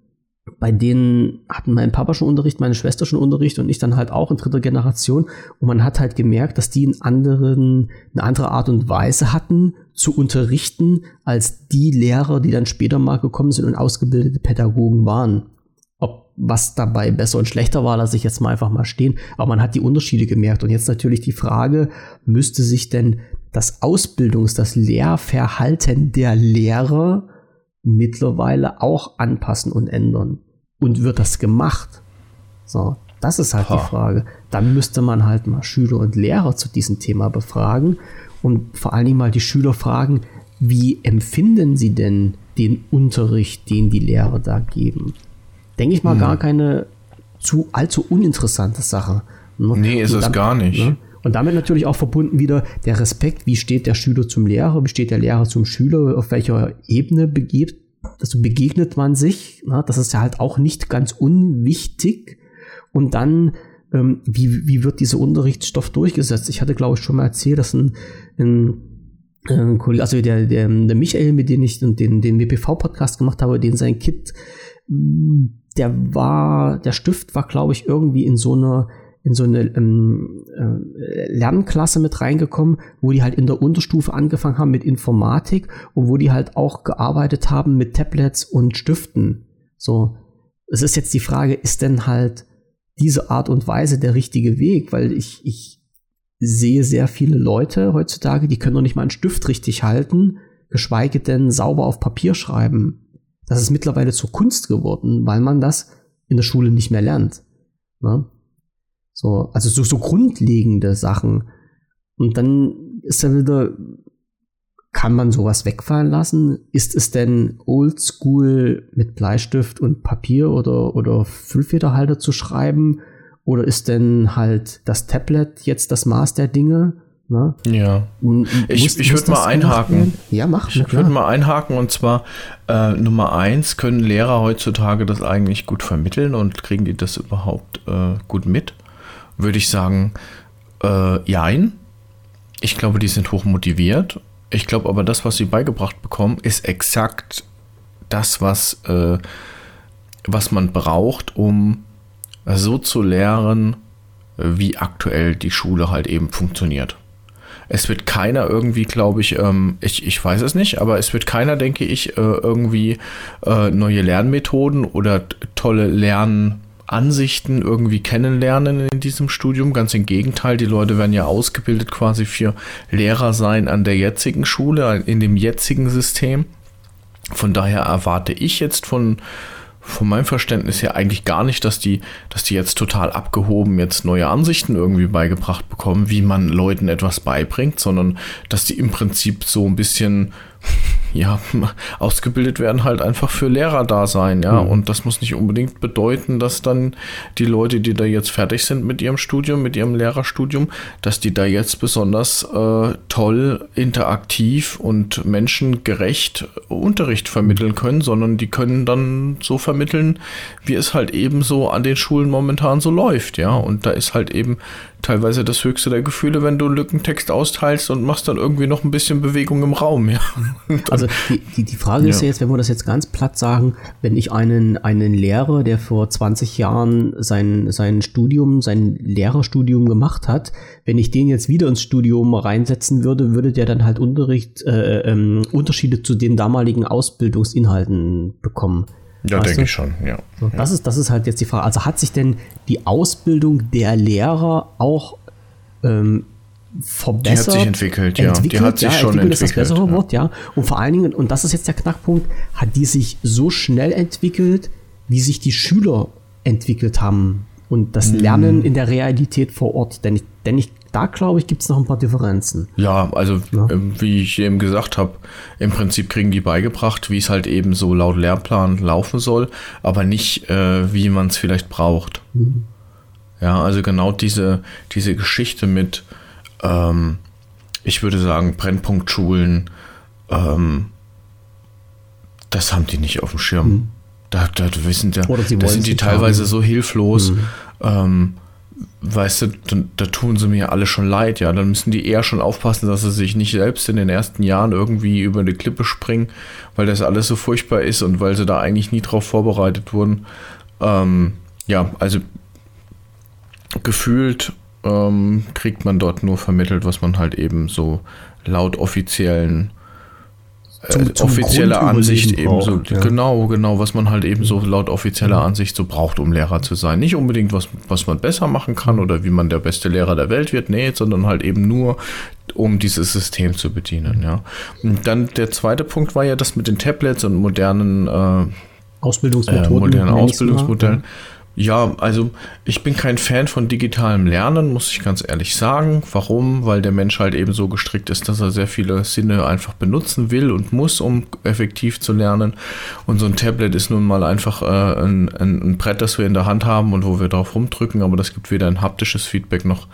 bei denen hatten mein Papa schon Unterricht, meine Schwester schon Unterricht und ich dann halt auch in dritter Generation. Und man hat halt gemerkt, dass die einen anderen, eine andere Art und Weise hatten zu unterrichten, als die Lehrer, die dann später mal gekommen sind und ausgebildete Pädagogen waren. Was dabei besser und schlechter war, lasse ich jetzt mal einfach mal stehen. Aber man hat die Unterschiede gemerkt. Und jetzt natürlich die Frage, müsste sich denn das Ausbildungs-, das Lehrverhalten der Lehrer mittlerweile auch anpassen und ändern? Und wird das gemacht? So, das ist halt Ha. die Frage. Dann müsste man halt mal Schüler und Lehrer zu diesem Thema befragen und vor allen Dingen mal die Schüler fragen, wie empfinden Sie denn den Unterricht, den die Lehrer da geben? Denke ich mal, hm. gar keine zu allzu uninteressante Sache. Ne? Nee, ist es gar nicht. Ne? Und damit natürlich auch verbunden wieder der Respekt, wie steht der Schüler zum Lehrer, wie steht der Lehrer zum Schüler, auf welcher Ebene begebt, also begegnet man sich. Ne? Das ist ja halt auch nicht ganz unwichtig. Und dann, ähm, wie, wie wird dieser Unterrichtsstoff durchgesetzt? Ich hatte, glaube ich, schon mal erzählt, dass ein, ein ein Kollege, also der, der, der Michael, mit dem ich den, den WPV-Podcast gemacht habe, den sein Kit, der war, der Stift war, glaube ich, irgendwie in so einer in so eine ähm, äh, Lernklasse mit reingekommen, wo die halt in der Unterstufe angefangen haben mit Informatik und wo die halt auch gearbeitet haben mit Tablets und Stiften. So, es ist jetzt die Frage, ist denn halt diese Art und Weise der richtige Weg? Weil ich, ich sehe sehr viele Leute heutzutage, die können noch nicht mal einen Stift richtig halten, geschweige denn sauber auf Papier schreiben. Das ist mittlerweile zur Kunst geworden, weil man das in der Schule nicht mehr lernt. Ne? So, also so, so grundlegende Sachen. Und dann ist dann wieder, kann man sowas wegfallen lassen? Ist es denn oldschool mit Bleistift und Papier oder, oder Füllfederhalter zu schreiben? Oder ist denn halt das Tablet jetzt das Maß der Dinge? Ne? Ja. ich, ich würde mal einhaken. Ja, mach. Ich würde mal einhaken und zwar äh, Nummer eins, können Lehrer heutzutage das eigentlich gut vermitteln und kriegen die das überhaupt äh, gut mit? Würde ich sagen, äh, jein. Ich glaube, die sind hoch motiviert. Ich glaube aber, das, was sie beigebracht bekommen, ist exakt das, was, äh, was man braucht, um so zu lehren, wie aktuell die Schule halt eben funktioniert. Es wird keiner irgendwie, glaube ich, ähm, ich, ich weiß es nicht, aber es wird keiner, denke ich, äh, irgendwie äh, neue Lernmethoden oder tolle Lernansichten irgendwie kennenlernen in diesem Studium. Ganz im Gegenteil, die Leute werden ja ausgebildet quasi für Lehrer sein an der jetzigen Schule, in dem jetzigen System. Von daher erwarte ich jetzt von, von meinem Verständnis her eigentlich gar nicht, dass die, dass die jetzt total abgehoben jetzt neue Ansichten irgendwie beigebracht bekommen, wie man Leuten etwas beibringt, sondern dass die im Prinzip so ein bisschen ja, ausgebildet werden halt einfach für Lehrer da sein, ja. Mhm. Und das muss nicht unbedingt bedeuten, dass dann die Leute, die da jetzt fertig sind mit ihrem Studium, mit ihrem Lehrerstudium, dass die da jetzt besonders äh, toll, interaktiv und menschengerecht Unterricht vermitteln können, sondern die können dann so vermitteln, wie es halt eben so an den Schulen momentan so läuft, ja. Und da ist halt eben teilweise das höchste der Gefühle, wenn du einen Lückentext austeilst und machst dann irgendwie noch ein bisschen Bewegung im Raum, ja. also die, die, die Frage ist ja jetzt, wenn wir das jetzt ganz platt sagen, wenn ich einen, einen Lehrer, der vor 20 Jahren sein, sein Studium, sein Lehrerstudium gemacht hat, wenn ich den jetzt wieder ins Studium reinsetzen würde, würde der dann halt Unterricht, äh, ähm, Unterschiede zu den damaligen Ausbildungsinhalten bekommen. Ja, denke ich schon, ja. So, das, Ist, das ist halt jetzt die Frage. Also hat sich denn die Ausbildung der Lehrer auch ähm, verbessert? Die hat sich entwickelt, ja. Entwickelt, die hat sich ja, schon entwickelt. Ist das bessere ja. Wort, ja. Und vor allen Dingen, und das ist jetzt der Knackpunkt, hat die sich so schnell entwickelt, wie sich die Schüler entwickelt haben und das hm. Lernen in der Realität vor Ort. Denn ich, denn ich da glaube ich, gibt es noch ein paar Differenzen. Ja, also ja. Äh, wie ich eben gesagt habe, im Prinzip kriegen die beigebracht, wie es halt eben so laut Lehrplan laufen soll, aber nicht, äh, wie man es vielleicht braucht. Mhm. Ja, also genau diese, diese Geschichte mit, ähm, ich würde sagen, Brennpunktschulen, ähm, das haben die nicht auf dem Schirm. Mhm. Da, da, wissen da, da sind die teilweise haben. so hilflos. Mhm. Ähm, weißt du, da, tun sie mir alle schon leid, ja. Dann müssen die eher schon aufpassen, dass sie sich nicht selbst in den ersten Jahren irgendwie über eine Klippe springen, weil das alles so furchtbar ist und weil sie da eigentlich nie drauf vorbereitet wurden. Ähm, ja, also gefühlt ähm, kriegt man dort nur vermittelt, was man halt eben so laut offiziellen zum, äh, zum offizielle Ansicht eben so, ja. genau, genau, was man halt eben so laut offizieller Ansicht so braucht, um Lehrer zu sein. Nicht unbedingt, was, was man besser machen kann oder wie man der beste Lehrer der Welt wird, nee, sondern halt eben nur, um dieses System zu bedienen, ja. Und dann der zweite Punkt war ja das mit den Tablets und modernen äh, Ausbildungsmethoden. Äh, modernen Ausbildungsmodellen. Ja, also ich bin kein Fan von digitalem Lernen, muss ich ganz ehrlich sagen. Warum? Weil der Mensch halt eben so gestrickt ist, dass er sehr viele Sinne einfach benutzen will und muss, um effektiv zu lernen. Und so ein Tablet ist nun mal einfach äh, ein, ein, Brett, das wir in der Hand haben und wo wir drauf rumdrücken, aber das gibt weder ein haptisches Feedback noch,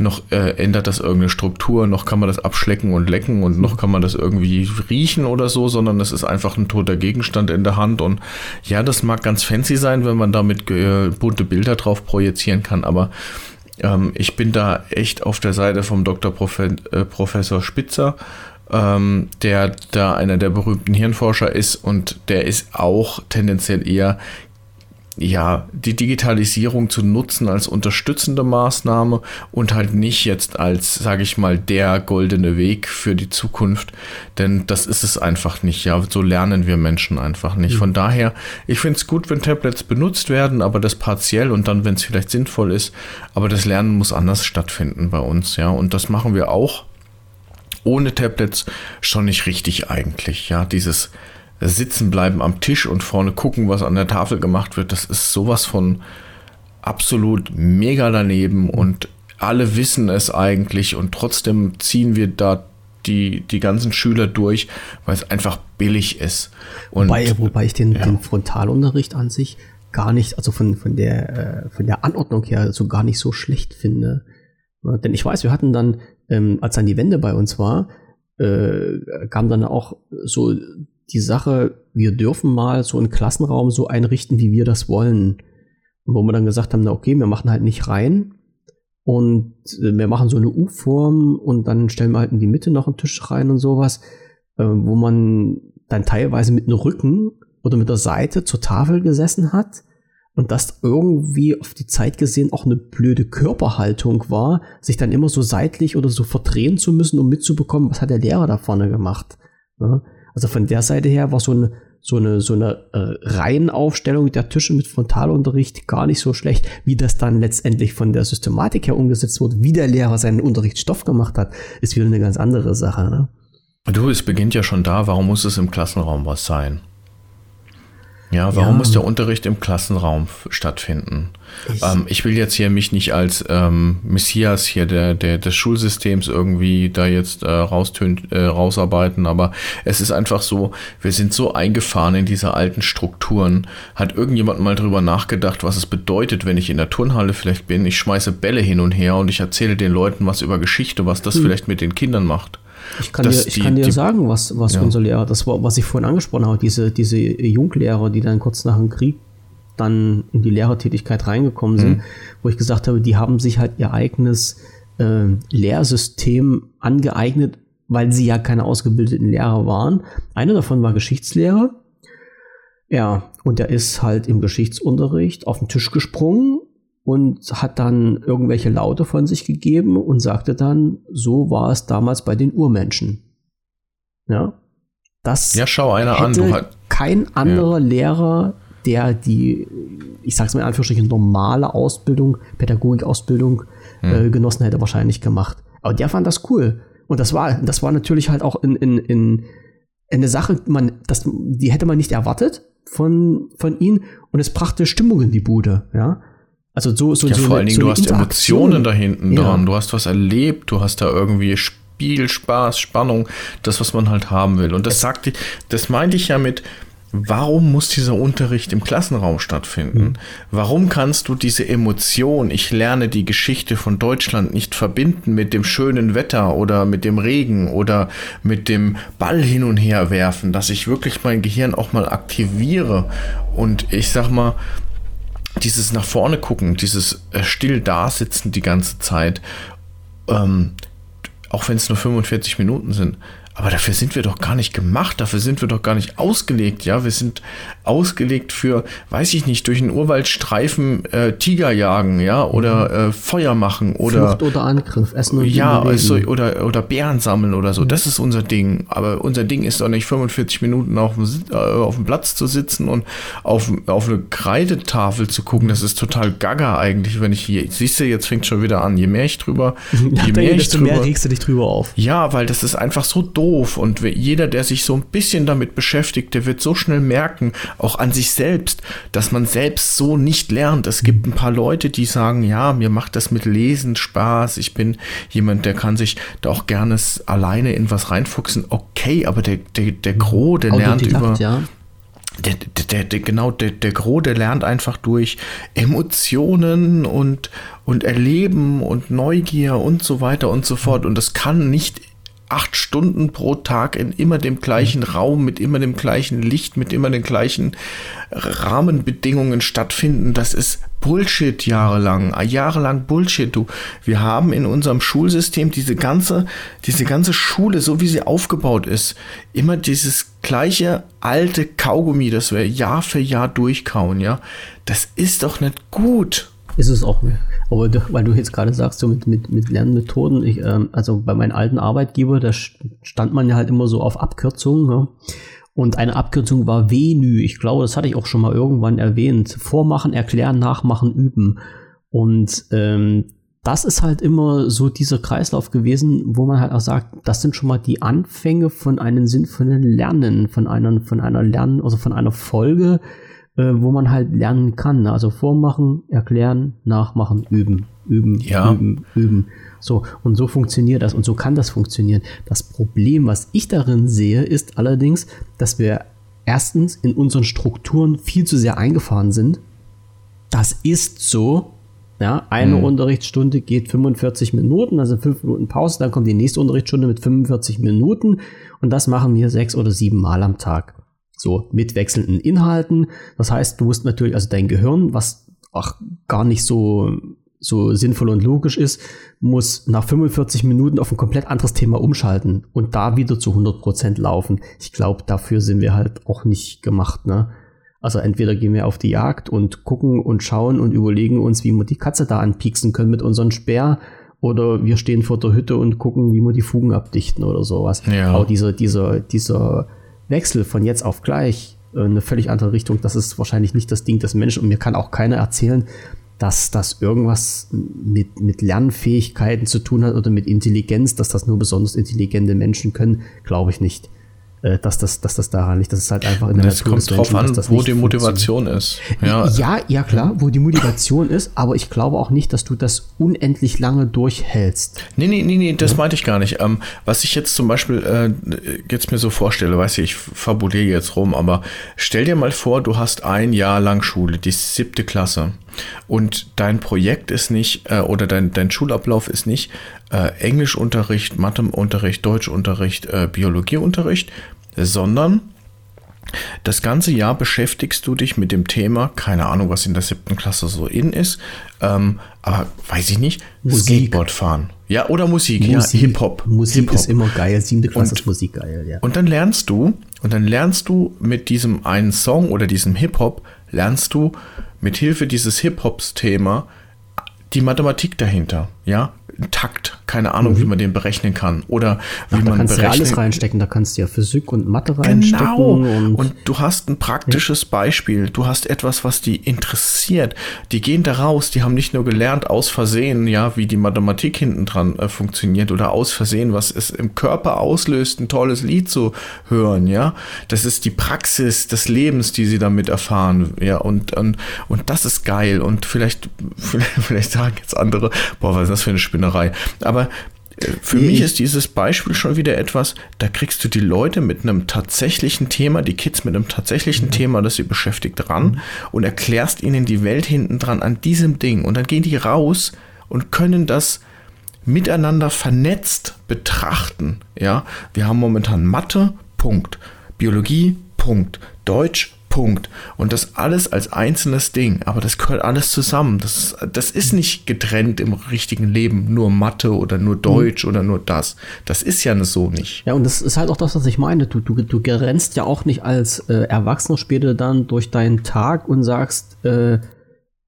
noch äh, ändert das irgendeine Struktur, noch kann man das abschlecken und lecken und noch kann man das irgendwie riechen oder so, sondern es ist einfach ein toter Gegenstand in der Hand. Und ja, das mag ganz fancy sein, wenn man damit äh, bunte Bilder drauf projizieren kann, aber ähm, ich bin da echt auf der Seite vom Dr. Profe äh, Professor Spitzer, ähm, der da einer der berühmten Hirnforscher ist und der ist auch tendenziell eher ja, die Digitalisierung zu nutzen als unterstützende Maßnahme und halt nicht jetzt als, sage ich mal, der goldene Weg für die Zukunft, denn das ist es einfach nicht. Ja, so lernen wir Menschen einfach nicht. Mhm. Von daher, ich finde es gut, wenn Tablets benutzt werden, aber das partiell und dann, wenn es vielleicht sinnvoll ist, aber das Lernen muss anders stattfinden bei uns, ja, und das machen wir auch ohne Tablets schon nicht richtig eigentlich, ja, dieses sitzen bleiben am Tisch und vorne gucken, was an der Tafel gemacht wird, das ist sowas von absolut mega daneben und alle wissen es eigentlich und trotzdem ziehen wir da die, die ganzen Schüler durch, weil es einfach billig ist. Und, wobei, wobei ich den, ja. den Frontalunterricht an sich gar nicht, also von, von, der, äh, von der Anordnung her so gar nicht so schlecht finde. Ja, denn ich weiß, wir hatten dann, ähm, als dann die Wende bei uns war, äh, kam dann auch so die Sache, wir dürfen mal so einen Klassenraum so einrichten, wie wir das wollen. Und wo wir dann gesagt haben, na okay, wir machen halt nicht rein und äh, wir machen so eine U-Form und dann stellen wir halt in die Mitte noch einen Tisch rein und sowas, äh, wo man dann teilweise mit dem Rücken oder mit der Seite zur Tafel gesessen hat und das irgendwie auf die Zeit gesehen auch eine blöde Körperhaltung war, sich dann immer so seitlich oder so verdrehen zu müssen, um mitzubekommen, was hat der Lehrer da vorne gemacht. Ja? Also von der Seite her war so eine, so eine, so eine äh, Reihenaufstellung der Tische mit Frontalunterricht gar nicht so schlecht, wie das dann letztendlich von der Systematik her umgesetzt wurde, wie der Lehrer seinen Unterrichtsstoff gemacht hat, ist wieder eine ganz andere Sache. Ne? Du, es beginnt ja schon da, warum muss es im Klassenraum was sein? Ja, warum ja. muss der Unterricht im Klassenraum stattfinden? Ich, ähm, ich will jetzt hier mich nicht als ähm, Messias hier der, der, des Schulsystems irgendwie da jetzt äh, raustön, äh, rausarbeiten, aber es ist einfach so, wir sind so eingefahren in diese alten Strukturen. Hat irgendjemand mal drüber nachgedacht, was es bedeutet, wenn ich in der Turnhalle vielleicht bin, ich schmeiße Bälle hin und her und ich erzähle den Leuten was über Geschichte, was das hm. vielleicht mit den Kindern macht? Ich kann dir, ich die, kann dir die, sagen, was, was ja. unser Lehrer, das war, was ich vorhin angesprochen habe, diese, diese Junglehrer, die dann kurz nach dem Krieg dann in die Lehrertätigkeit reingekommen sind, mhm. wo ich gesagt habe, die haben sich halt ihr eigenes äh, Lehrsystem angeeignet, weil sie ja keine ausgebildeten Lehrer waren. Einer davon war Geschichtslehrer. Ja, und der ist halt im Geschichtsunterricht auf den Tisch gesprungen und hat dann irgendwelche Laute von sich gegeben und sagte dann, so war es damals bei den Urmenschen. Ja, das ja, schau einer hätte an. Du kein anderer ja. Lehrer, der die, ich sag's mal in Anführungsstrichen, normale Ausbildung, Pädagogikausbildung hm. äh, genossen hätte, wahrscheinlich gemacht. Aber der fand das cool. Und das war, das war natürlich halt auch in, in, in eine Sache, man, das, die hätte man nicht erwartet von, von ihm und es brachte Stimmung in die Bude, ja. Also so, so, ja, so vor allen Dingen, so du hast Emotionen da hinten ja. dran, du hast was erlebt, du hast da irgendwie Spiel, Spaß, Spannung, das, was man halt haben will. Und das sagte, das meinte ich ja mit, warum muss dieser Unterricht im Klassenraum stattfinden? Mhm. Warum kannst du diese Emotion, ich lerne die Geschichte von Deutschland nicht verbinden mit dem schönen Wetter oder mit dem Regen oder mit dem Ball hin und her werfen, dass ich wirklich mein Gehirn auch mal aktiviere und ich sag mal, dieses nach vorne gucken, dieses äh, still dasitzen die ganze Zeit, ähm, auch wenn es nur 45 Minuten sind, aber dafür sind wir doch gar nicht gemacht, dafür sind wir doch gar nicht ausgelegt, ja. Wir sind ausgelegt für, weiß ich nicht, durch einen Urwaldstreifen äh, Tiger jagen, ja, oder mhm. äh, Feuer machen oder. Flucht oder Angriff, Essen und Ja, also, oder, oder Bären sammeln oder so. Mhm. Das ist unser Ding. Aber unser Ding ist doch nicht 45 Minuten auf dem, äh, auf dem Platz zu sitzen und auf, auf eine Kreidetafel zu gucken. Das ist total gaga eigentlich, wenn ich hier, siehst du, jetzt fängt schon wieder an. Je mehr ich drüber, je mehr ich drüber. mehr regst du dich drüber auf. Ja, weil das ist einfach so doof doof. Und jeder, der sich so ein bisschen damit beschäftigt, der wird so schnell merken, auch an sich selbst, dass man selbst so nicht lernt. Es gibt ein paar Leute, die sagen, ja, mir macht das mit Lesen Spaß. Ich bin jemand, der kann sich da auch gerne alleine in was reinfuchsen. Okay, aber der, der, der Gro, der lernt über. Ja der, der, der, genau, der, der Gro, der lernt einfach durch Emotionen und, und Erleben und Neugier und so weiter und so fort. Und das kann nicht acht Stunden pro Tag in immer dem gleichen Raum, mit immer dem gleichen Licht, mit immer den gleichen Rahmenbedingungen stattfinden. Das ist Bullshit jahrelang, jahrelang Bullshit. Du, wir haben in unserem Schulsystem diese ganze, diese ganze Schule, so wie sie aufgebaut ist, immer dieses gleiche alte Kaugummi, das wir Jahr für Jahr durchkauen, ja. Das ist doch nicht gut. Ist es auch mehr. Aber du, weil du jetzt gerade sagst, so mit, mit, mit Lernmethoden, ich, ähm, also bei meinem alten Arbeitgeber, da stand man ja halt immer so auf Abkürzungen. Ne? Und eine Abkürzung war Venü. Ich glaube, das hatte ich auch schon mal irgendwann erwähnt. Vormachen, erklären, nachmachen, üben. Und ähm, das ist halt immer so dieser Kreislauf gewesen, wo man halt auch sagt, das sind schon mal die Anfänge von einem sinnvollen Lernen, von einer, von einer Lernen, also von einer Folge, wo man halt lernen kann. Ne? Also vormachen, erklären, nachmachen, üben, üben, ja. üben, üben. So, und so funktioniert das und so kann das funktionieren. Das Problem, was ich darin sehe, ist allerdings, dass wir erstens in unseren Strukturen viel zu sehr eingefahren sind. Das ist so. Ja, eine mhm. Unterrichtsstunde geht 45 Minuten, also fünf Minuten Pause, dann kommt die nächste Unterrichtsstunde mit 45 Minuten und das machen wir sechs oder sieben Mal am Tag. So, mit wechselnden Inhalten. Das heißt, du musst natürlich, also dein Gehirn, was auch gar nicht so, so sinnvoll und logisch ist, muss nach 45 Minuten auf ein komplett anderes Thema umschalten und da wieder zu 100 Prozent laufen. Ich glaube, dafür sind wir halt auch nicht gemacht, ne? Also entweder gehen wir auf die Jagd und gucken und schauen und überlegen uns, wie wir die Katze da anpieksen können mit unserem Speer oder wir stehen vor der Hütte und gucken, wie wir die Fugen abdichten oder sowas. Ja. Aber dieser, dieser, dieser Wechsel von jetzt auf gleich äh, eine völlig andere Richtung, das ist wahrscheinlich nicht das Ding des Menschen. Und mir kann auch keiner erzählen, dass das irgendwas mit, mit Lernfähigkeiten zu tun hat oder mit Intelligenz, dass das nur besonders intelligente Menschen können, glaube ich nicht. Äh, dass das, dass das daran liegt. Das ist halt einfach in der Es kommt drauf an, wo die Motivation ist. Ja. ja, ja, klar, wo die Motivation ist, aber ich glaube auch nicht, dass du das unendlich lange durchhältst. Nee, nee, nee, nee das meinte ich gar nicht. Ähm, was ich jetzt zum Beispiel äh, jetzt mir so vorstelle, weiß ich, ich fabuliere jetzt rum, aber stell dir mal vor, du hast ein Jahr lang Schule, die siebte Klasse. Und dein Projekt ist nicht, äh, oder dein, dein Schulablauf ist nicht äh, Englischunterricht, Matheunterricht, Deutschunterricht, äh, Biologieunterricht, sondern das ganze Jahr beschäftigst du dich mit dem Thema, keine Ahnung, was in der siebten Klasse so in ist, ähm, aber weiß ich nicht, Musik. Skateboard fahren. Ja, oder Musik, Musik. ja, Hip-Hop. Musik Hip ist immer geil, siebte Klasse und, ist Musik geil, ja. Und dann lernst du, und dann lernst du mit diesem einen Song oder diesem Hip-Hop, lernst du mit Hilfe dieses Hip-Hops-Thema die Mathematik dahinter, ja, Takt, keine Ahnung, mhm. wie man den berechnen kann oder wie Ach, da man kannst berechnen. Du ja alles reinstecken, da kannst du ja Physik und Mathe reinstecken. Genau. Und, und du hast ein praktisches ja. Beispiel, du hast etwas, was die interessiert. Die gehen da raus, die haben nicht nur gelernt aus Versehen, ja, wie die Mathematik hinten dran äh, funktioniert oder aus Versehen, was es im Körper auslöst, ein tolles Lied zu hören, ja. Das ist die Praxis des Lebens, die sie damit erfahren, ja, und, und, und das ist geil und vielleicht, vielleicht, vielleicht sagen jetzt andere, boah, was ist das für eine Spinnerei. Aber äh, für nee. mich ist dieses Beispiel schon wieder etwas, da kriegst du die Leute mit einem tatsächlichen Thema, die Kids mit einem tatsächlichen mhm. Thema, das sie beschäftigt, ran mhm. und erklärst ihnen die Welt hinten dran an diesem Ding. Und dann gehen die raus und können das miteinander vernetzt betrachten. Ja, wir haben momentan Mathe, Punkt. Biologie, Punkt. Deutsch, Punkt. Und das alles als einzelnes Ding. Aber das gehört alles zusammen. Das, das ist nicht getrennt im richtigen Leben. Nur Mathe oder nur. Deutsch mhm. oder nur das. Das ist ja so nicht. Ja, und das ist halt auch das, was ich meine. Du, du, du grenzt ja auch nicht als äh, Erwachsener später dann durch deinen Tag und sagst, äh,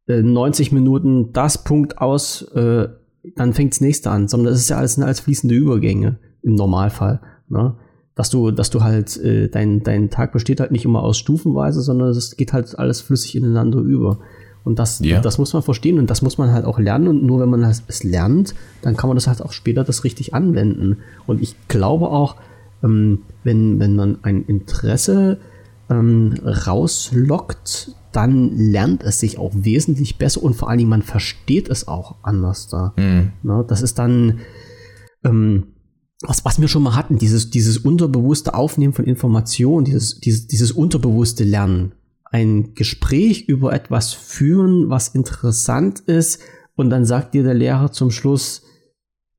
90 äh, Minuten das Punkt aus, äh, dann fängt das nächste an. Sondern das ist ja alles als fließende Übergänge im Normalfall. Ne? Dass du, dass du halt, äh, dein, dein Tag besteht halt nicht immer aus Stufenweise, sondern es geht halt alles flüssig ineinander über. Und das, ja. das muss man verstehen und das muss man halt auch lernen. Und nur wenn man es lernt, dann kann man das halt auch später das richtig anwenden. Und ich glaube auch, ähm, wenn, wenn man ein Interesse ähm, rauslockt, dann lernt es sich auch wesentlich besser und vor allen Dingen man versteht es auch anders da. Mhm. Na, das ist dann, ähm, was, was wir schon mal hatten, dieses, dieses unterbewusste Aufnehmen von Informationen, dieses, dieses, dieses unterbewusste Lernen. Ein Gespräch über etwas führen, was interessant ist, und dann sagt dir der Lehrer zum Schluss,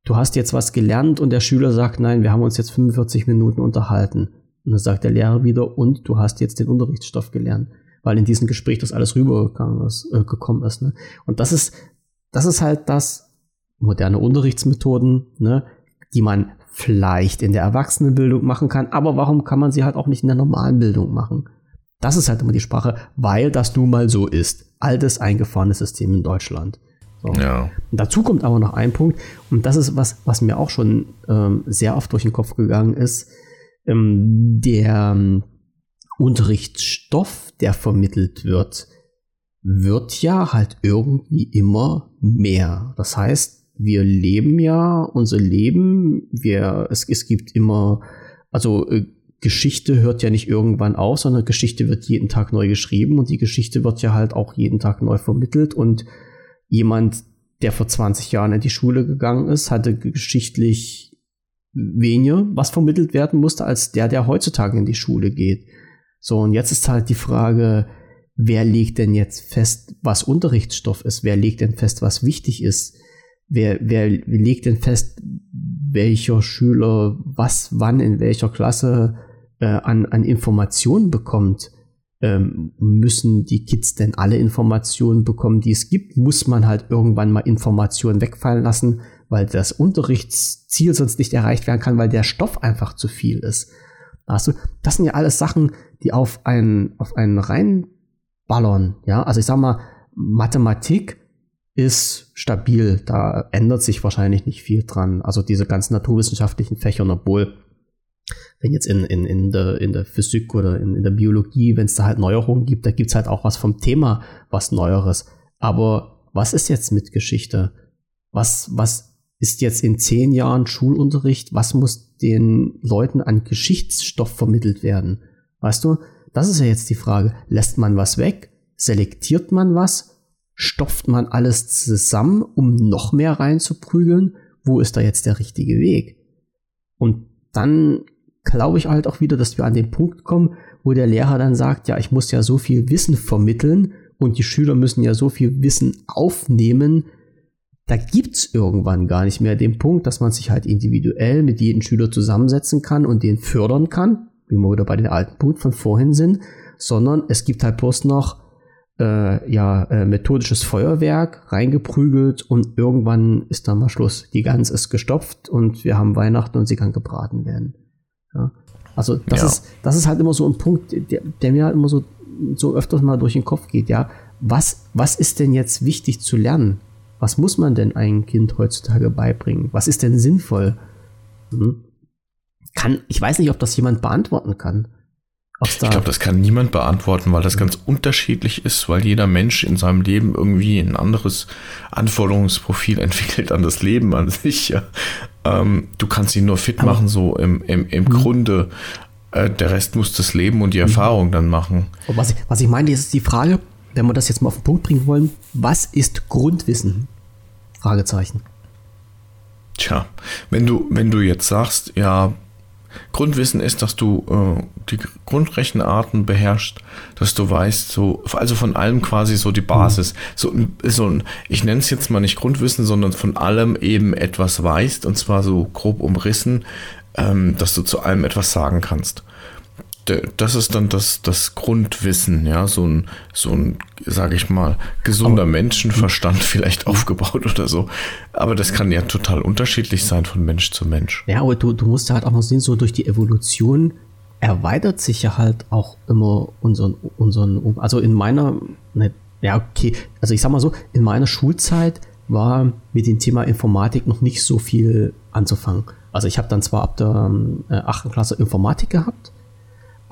du hast jetzt was gelernt und der Schüler sagt, nein, wir haben uns jetzt 45 Minuten unterhalten. Und dann sagt der Lehrer wieder, und du hast jetzt den Unterrichtsstoff gelernt, weil in diesem Gespräch das alles rübergekommen ist. Äh, gekommen ist ne? Und das ist, das ist halt das, moderne Unterrichtsmethoden, ne, die man vielleicht in der Erwachsenenbildung machen kann, aber warum kann man sie halt auch nicht in der normalen Bildung machen? Das ist halt immer die Sprache, weil das nun mal so ist. Altes eingefahrenes System in Deutschland. So. Ja. Und dazu kommt aber noch ein Punkt, und das ist was, was mir auch schon ähm, sehr oft durch den Kopf gegangen ist. Ähm, der ähm, Unterrichtsstoff, der vermittelt wird, wird ja halt irgendwie immer mehr. Das heißt, wir leben ja unser Leben, wir, es, es gibt immer, also äh, Geschichte hört ja nicht irgendwann auf, sondern Geschichte wird jeden Tag neu geschrieben und die Geschichte wird ja halt auch jeden Tag neu vermittelt und jemand, der vor 20 Jahren in die Schule gegangen ist, hatte geschichtlich weniger, was vermittelt werden musste, als der, der heutzutage in die Schule geht. So, und jetzt ist halt die Frage, wer legt denn jetzt fest, was Unterrichtsstoff ist? Wer legt denn fest, was wichtig ist? Wer, wer legt denn fest, welcher Schüler was, wann, in welcher Klasse äh, an, an Informationen bekommt? Ähm, müssen die Kids denn alle Informationen bekommen, die es gibt? Muss man halt irgendwann mal Informationen wegfallen lassen, weil das Unterrichtsziel sonst nicht erreicht werden kann, weil der Stoff einfach zu viel ist? Also, das sind ja alles Sachen, die auf einen, auf einen reinballern. Ja, also ich sag mal, Mathematik ist stabil. Da ändert sich wahrscheinlich nicht viel dran. Also diese ganzen naturwissenschaftlichen Fächer, obwohl, wenn jetzt in, in, in, der, in der Physik oder in, in der Biologie, wenn es da halt Neuerungen gibt, da gibt es halt auch was vom Thema, was Neueres. Aber was ist jetzt mit Geschichte? Was, was ist jetzt in zehn Jahren Schulunterricht? Was muss den Leuten an Geschichtsstoff vermittelt werden? Weißt du, das ist ja jetzt die Frage. Lässt man was weg? Selektiert man was? Stopft man alles zusammen, um noch mehr reinzuprügeln? Wo ist da jetzt der richtige Weg? Und dann glaube ich halt auch wieder, dass wir an den Punkt kommen, wo der Lehrer dann sagt, ja, ich muss ja so viel Wissen vermitteln und die Schüler müssen ja so viel Wissen aufnehmen. Da gibt's irgendwann gar nicht mehr den Punkt, dass man sich halt individuell mit jedem Schüler zusammensetzen kann und den fördern kann, wie wir wieder bei den alten Punkt von vorhin sind, sondern es gibt halt bloß noch äh, ja, äh, methodisches Feuerwerk reingeprügelt und irgendwann ist dann mal Schluss. Die Gans ist gestopft und wir haben Weihnachten und sie kann gebraten werden. Ja. Also das ja. ist, das ist halt immer so ein Punkt, der, der mir halt immer so, so öfters mal durch den Kopf geht, ja. Was, was ist denn jetzt wichtig zu lernen? Was muss man denn einem Kind heutzutage beibringen? Was ist denn sinnvoll? Hm? Kann, ich weiß nicht, ob das jemand beantworten kann. Ich glaube, das kann niemand beantworten, weil das ganz unterschiedlich ist, weil jeder Mensch in seinem Leben irgendwie ein anderes Anforderungsprofil entwickelt an das Leben an sich. Ja. Ähm, du kannst ihn nur fit Aber machen, so im, im, im mhm. Grunde. Äh, der Rest muss das Leben und die mhm. Erfahrung dann machen. Und was, ich, was ich meine, ist die Frage, wenn wir das jetzt mal auf den Punkt bringen wollen, was ist Grundwissen? Fragezeichen. Tja, wenn du, wenn du jetzt sagst, ja, Grundwissen ist, dass du äh, die Grundrechenarten beherrschst, dass du weißt, so, also von allem quasi so die Basis. Mhm. So, so ein, ich nenne es jetzt mal nicht Grundwissen, sondern von allem eben etwas weißt, und zwar so grob umrissen, ähm, dass du zu allem etwas sagen kannst das ist dann das, das Grundwissen, ja, so ein, so ein, sage ich mal, gesunder Menschenverstand vielleicht aufgebaut oder so. Aber das kann ja total unterschiedlich sein von Mensch zu Mensch. Ja, aber du, du musst halt auch mal sehen, so durch die Evolution erweitert sich ja halt auch immer unseren, unseren, also in meiner, ne, ja, okay, also ich sag mal so, in meiner Schulzeit war mit dem Thema Informatik noch nicht so viel anzufangen. Also ich habe dann zwar ab der äh, 8. Klasse Informatik gehabt,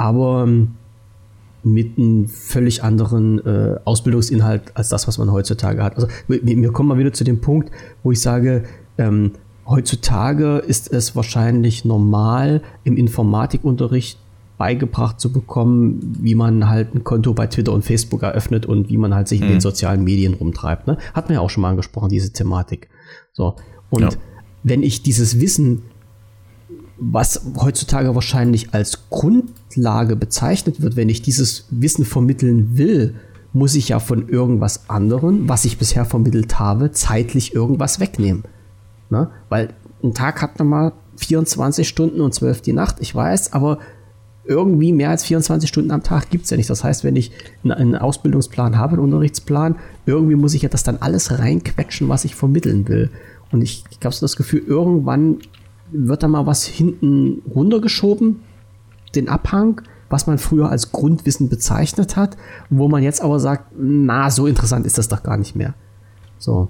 aber ähm, mit einem völlig anderen äh, Ausbildungsinhalt als das, was man heutzutage hat. Also wir, wir kommen mal wieder zu dem Punkt, wo ich sage, ähm, heutzutage ist es wahrscheinlich normal, im Informatikunterricht beigebracht zu bekommen, wie man halt ein Konto bei Twitter und Facebook eröffnet und wie man halt sich in den sozialen Medien rumtreibt. Ne? Hatten wir ja auch schon mal angesprochen, diese Thematik. So. Und Ja. wenn ich dieses Wissen, was heutzutage wahrscheinlich als Grundlage bezeichnet wird, wenn ich dieses Wissen vermitteln will, muss ich ja von irgendwas anderem, was ich bisher vermittelt habe, zeitlich irgendwas wegnehmen. Ne? Weil ein Tag hat nochmal 24 Stunden und 12 die Nacht, ich weiß, aber irgendwie mehr als 24 Stunden am Tag gibt es ja nicht. Das heißt, wenn ich einen- Ausbildungsplan habe, einen Unterrichtsplan, irgendwie muss ich ja das dann alles reinquetschen, was ich vermitteln will. Und ich, ich habe so das Gefühl, irgendwann wird da mal was hinten runtergeschoben, den Abhang, was man früher als Grundwissen bezeichnet hat, wo man jetzt aber sagt, na, so interessant ist das doch gar nicht mehr. So.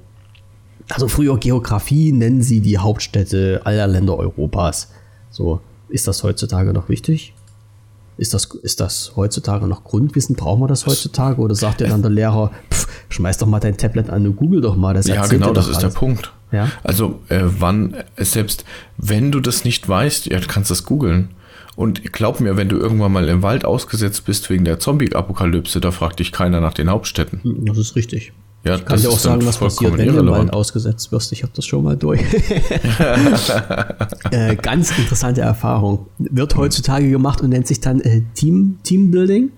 Also früher Geografie nennen sie die Hauptstädte aller Länder Europas. So, ist das heutzutage noch wichtig? Ist das, ist das heutzutage noch Grundwissen? Brauchen wir das heutzutage? Oder sagt dir dann der Lehrer, pff, schmeiß doch mal dein Tablet an und google doch mal. Das Ja, genau, das doch ist der alles. Punkt. Ja. Also, äh, wann, äh, selbst wenn du das nicht weißt, ja, du kannst das googeln. Und glaub mir, wenn du irgendwann mal im Wald ausgesetzt bist wegen der Zombie-Apokalypse, da fragt dich keiner nach den Hauptstädten. Das ist richtig. Ja, Ich kann dir auch sagen, was passiert, wenn du im Wald ausgesetzt wirst. Ich habe das schon mal durch. äh, ganz interessante Erfahrung. Wird heutzutage gemacht und nennt sich dann äh, Team, Teambuilding.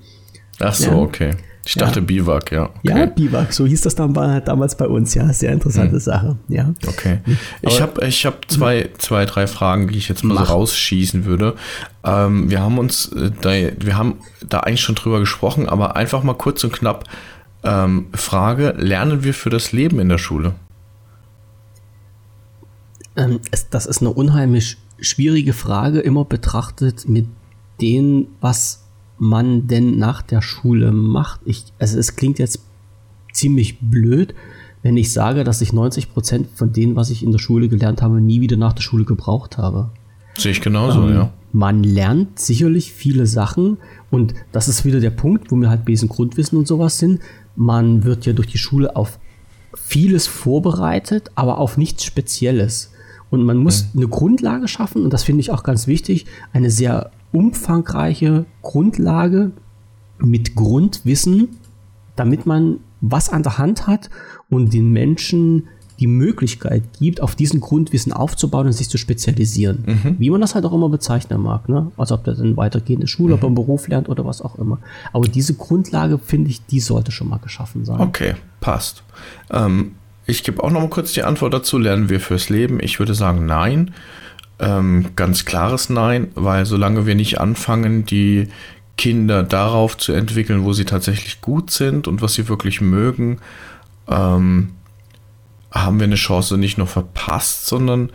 Ach so, Ja. okay. Ich dachte Biwak, ja. Ja, Okay. Biwak, so hieß das dann damals bei uns. Ja, sehr interessante Sache. Ja. Okay. Ich habe ich hab zwei, zwei, drei Fragen, die ich jetzt mal Mach. so rausschießen würde. Ähm, wir haben uns äh, da, wir haben da eigentlich schon drüber gesprochen, aber einfach mal kurz und knapp. Ähm, Frage: Lernen wir für das Leben in der Schule? Ähm, es, das ist eine unheimlich schwierige Frage, immer betrachtet mit dem, was man denn nach der Schule macht. Ich, also es klingt jetzt ziemlich blöd, wenn ich sage, dass ich 90 Prozent von dem, was ich in der Schule gelernt habe, nie wieder nach der Schule gebraucht habe. Sehe ich genauso, Ähm, ja. Man lernt sicherlich viele Sachen und das ist wieder der Punkt, wo wir halt diesem Grundwissen und sowas sind. Man wird ja durch die Schule auf vieles vorbereitet, aber auf nichts Spezielles. Und man muss eine Grundlage schaffen und das finde ich auch ganz wichtig, eine sehr umfangreiche Grundlage mit Grundwissen, damit man was an der Hand hat und den Menschen die Möglichkeit gibt, auf diesen Grundwissen aufzubauen und sich zu spezialisieren. Wie man das halt auch immer bezeichnen mag. Ne? Also ob der dann weitergehende Schule, ob er einen Beruf lernt oder was auch immer. Aber diese Grundlage, finde ich, die sollte schon mal geschaffen sein. Okay, passt. Ähm, ich gebe auch noch mal kurz die Antwort dazu. Lernen wir fürs Leben? Ich würde sagen, nein. Ähm, ganz klares Nein, weil solange wir nicht anfangen, die Kinder darauf zu entwickeln, wo sie tatsächlich gut sind und was sie wirklich mögen, ähm, haben wir eine Chance nicht nur verpasst, sondern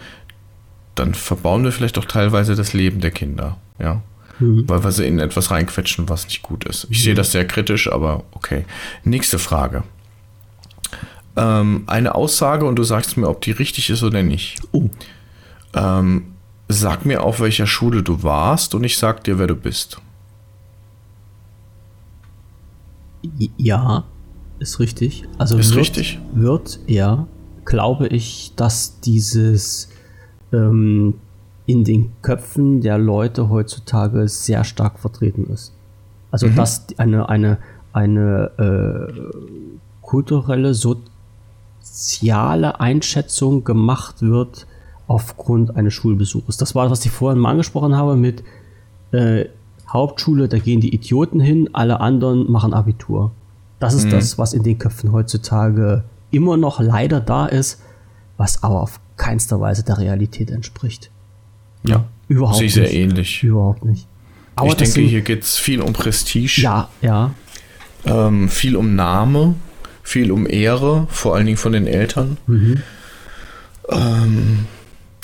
dann verbauen wir vielleicht auch teilweise das Leben der Kinder. Ja. Weil wir sie in etwas reinquetschen, was nicht gut ist. Ich sehe das sehr kritisch, aber okay. Nächste Frage. Ähm, eine Aussage und du sagst mir, ob die richtig ist oder nicht. Oh. Ähm, sag mir, auf welcher Schule du warst und ich sag dir, wer du bist. Ja, ist richtig. Also Ist wird, richtig? Wird, ja, glaube ich, dass dieses ähm, in den Köpfen der Leute heutzutage sehr stark vertreten ist. Also Mhm. dass eine, eine, eine äh, kulturelle, soziale Einschätzung gemacht wird aufgrund eines Schulbesuches. Das war, was ich vorhin mal angesprochen habe mit äh, Hauptschule, da gehen die Idioten hin, alle anderen machen Abitur. Das ist das, was in den Köpfen heutzutage immer noch leider da ist, was aber auf keinster Weise der Realität entspricht. Ja. Überhaupt ich sehr nicht. ähnlich. Überhaupt nicht. Aber ich denke, sind- hier geht es viel um Prestige, Ja, ja. ähm, viel um Name, viel um Ehre, vor allen Dingen von den Eltern. Mhm. Ähm,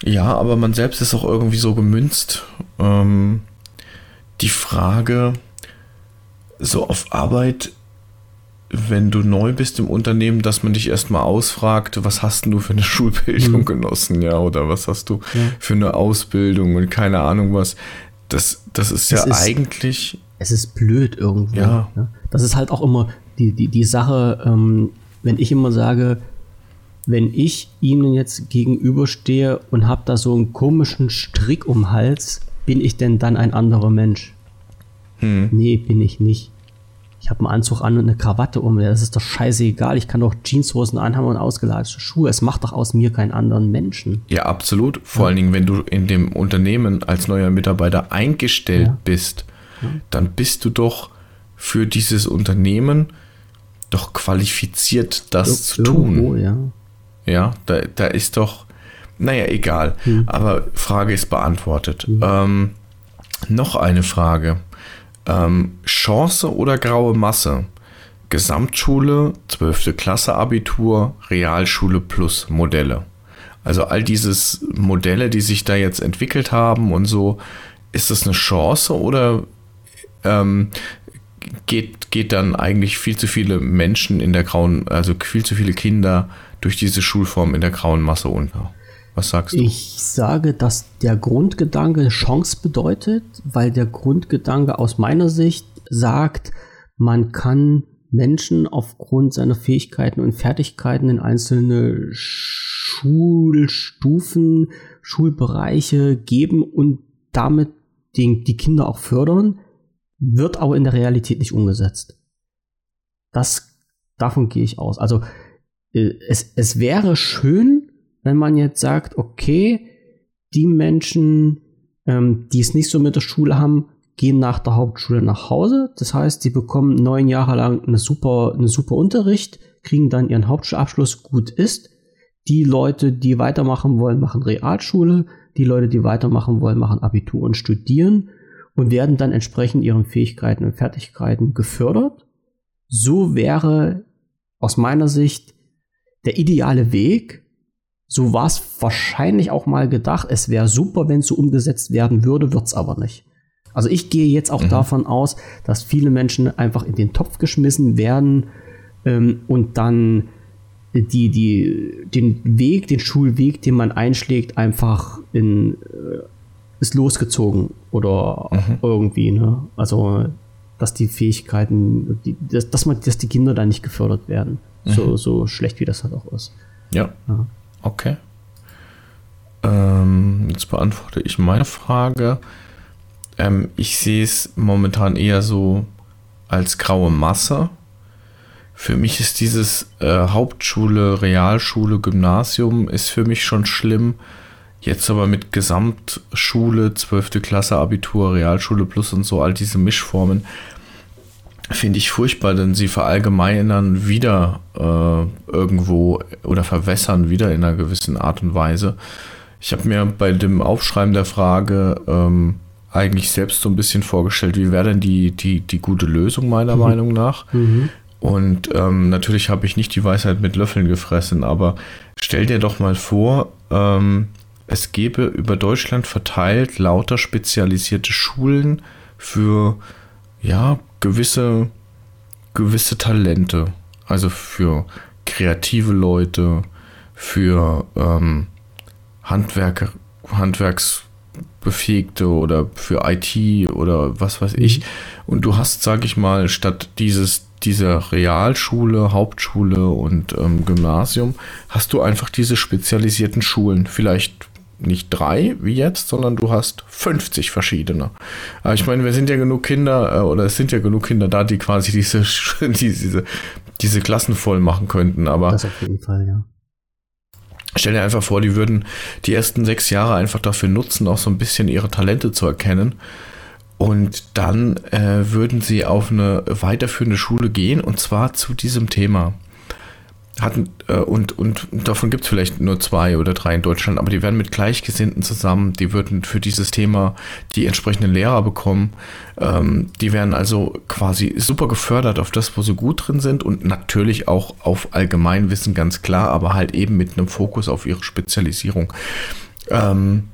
ja, aber man selbst ist auch irgendwie so gemünzt. Ähm, die Frage, so auf Arbeit, wenn du neu bist im Unternehmen, dass man dich erstmal ausfragt, was hast denn du für eine Schulbildung Mhm. genossen, ja, oder was hast du für eine Ausbildung und keine Ahnung was. Das, das ist ja Es ist- eigentlich, es ist blöd irgendwo. Ja. ne? Das ist halt auch immer die, die, die Sache, ähm, wenn ich immer sage, wenn ich Ihnen jetzt gegenüberstehe und habe da so einen komischen Strick um den Hals, bin ich denn dann ein anderer Mensch? Hm. Nee, bin ich nicht. Ich habe einen Anzug an und eine Krawatte um. Das ist doch scheißegal. Ich kann doch Jeanshosen anhaben und ausgeladete Schuhe. Es macht doch aus mir keinen anderen Menschen. Ja, absolut. Vor ja. allen Dingen, wenn du in dem Unternehmen als neuer Mitarbeiter eingestellt ja. bist, ja. dann bist du doch für dieses Unternehmen doch qualifiziert, das Ir zu irgendwo, tun. Ja, ja da, da ist doch, naja, egal. Hm. Aber Frage ist beantwortet. Hm. Ähm, noch eine Frage. Ähm, Chance oder graue Masse? Gesamtschule, 12. Klasse Abitur, Realschule plus Modelle. Also all dieses Modelle, die sich da jetzt entwickelt haben und so, ist das eine Chance oder ähm, geht, geht dann eigentlich viel zu viele Menschen in der grauen, also viel zu viele Kinder durch diese Schulform in der grauen Masse unter? Was sagst du? Ich sage, dass der Grundgedanke Chance bedeutet, weil der Grundgedanke aus meiner Sicht sagt, man kann Menschen aufgrund seiner Fähigkeiten und Fertigkeiten in einzelne Schulstufen, Schulbereiche geben und damit den, die Kinder auch fördern, wird aber in der Realität nicht umgesetzt. Das, davon gehe ich aus. Also, es, es wäre schön, wenn man jetzt sagt, okay, die Menschen, ähm, die es nicht so mit der Schule haben, gehen nach der Hauptschule nach Hause. Das heißt, sie bekommen neun Jahre lang eine super, einen super Unterricht, kriegen dann ihren Hauptschulabschluss, gut ist. Die Leute, die weitermachen wollen, machen Realschule. Die Leute, die weitermachen wollen, machen Abitur und studieren und werden dann entsprechend ihren Fähigkeiten und Fertigkeiten gefördert. So wäre aus meiner Sicht der ideale Weg, so war es wahrscheinlich auch mal gedacht. Es wäre super, wenn es so umgesetzt werden würde, wird es aber nicht. Also ich gehe jetzt auch mhm. davon aus, dass viele Menschen einfach in den Topf geschmissen werden ähm, und dann die, die, den Weg, den Schulweg, den man einschlägt, einfach in, äh, ist losgezogen oder mhm. irgendwie, ne? Also, dass die Fähigkeiten, die, dass, dass, man, dass die Kinder da nicht gefördert werden. Mhm. So, so schlecht wie das halt auch ist. Ja. ja. Okay. Ähm, jetzt beantworte ich meine Frage. Ähm, ich sehe es momentan eher so als graue Masse. Für mich ist dieses äh, Hauptschule, Realschule, Gymnasium ist für mich schon schlimm. Jetzt aber mit Gesamtschule, 12. Klasse, Abitur, Realschule plus und so, all diese Mischformen, finde ich furchtbar, denn sie verallgemeinern wieder äh, irgendwo oder verwässern wieder in einer gewissen Art und Weise. Ich habe mir bei dem Aufschreiben der Frage ähm, eigentlich selbst so ein bisschen vorgestellt, wie wäre denn die, die, die gute Lösung meiner mhm. Meinung nach. Mhm. Und ähm, natürlich habe ich nicht die Weisheit mit Löffeln gefressen, aber stell dir doch mal vor, ähm, es gäbe über Deutschland verteilt lauter spezialisierte Schulen für ja, gewisse, gewisse Talente. Also für kreative Leute, für ähm, Handwerker, Handwerksbefähigte oder für IT oder was weiß ich. Mhm. Und du hast, sag ich mal, statt dieses, dieser Realschule, Hauptschule und ähm, Gymnasium, hast du einfach diese spezialisierten Schulen. Vielleicht nicht drei wie jetzt, sondern du hast 50 verschiedene. Aber ich meine, wir sind ja genug Kinder, äh, oder es sind ja genug Kinder da, die quasi diese, diese, diese Klassen voll machen könnten. Aber das auf jeden Fall, ja. Stell dir einfach vor, die würden die ersten sechs Jahre einfach dafür nutzen, auch so ein bisschen ihre Talente zu erkennen. Und dann äh, würden sie auf eine weiterführende Schule gehen und zwar zu diesem Thema hatten äh, und, und davon gibt es vielleicht nur zwei oder drei in Deutschland, aber die werden mit Gleichgesinnten zusammen, die würden für dieses Thema die entsprechenden Lehrer bekommen. Ähm, die werden also quasi super gefördert auf das, wo sie gut drin sind und natürlich auch auf Allgemeinwissen ganz klar, aber halt eben mit einem Fokus auf ihre Spezialisierung. Ähm,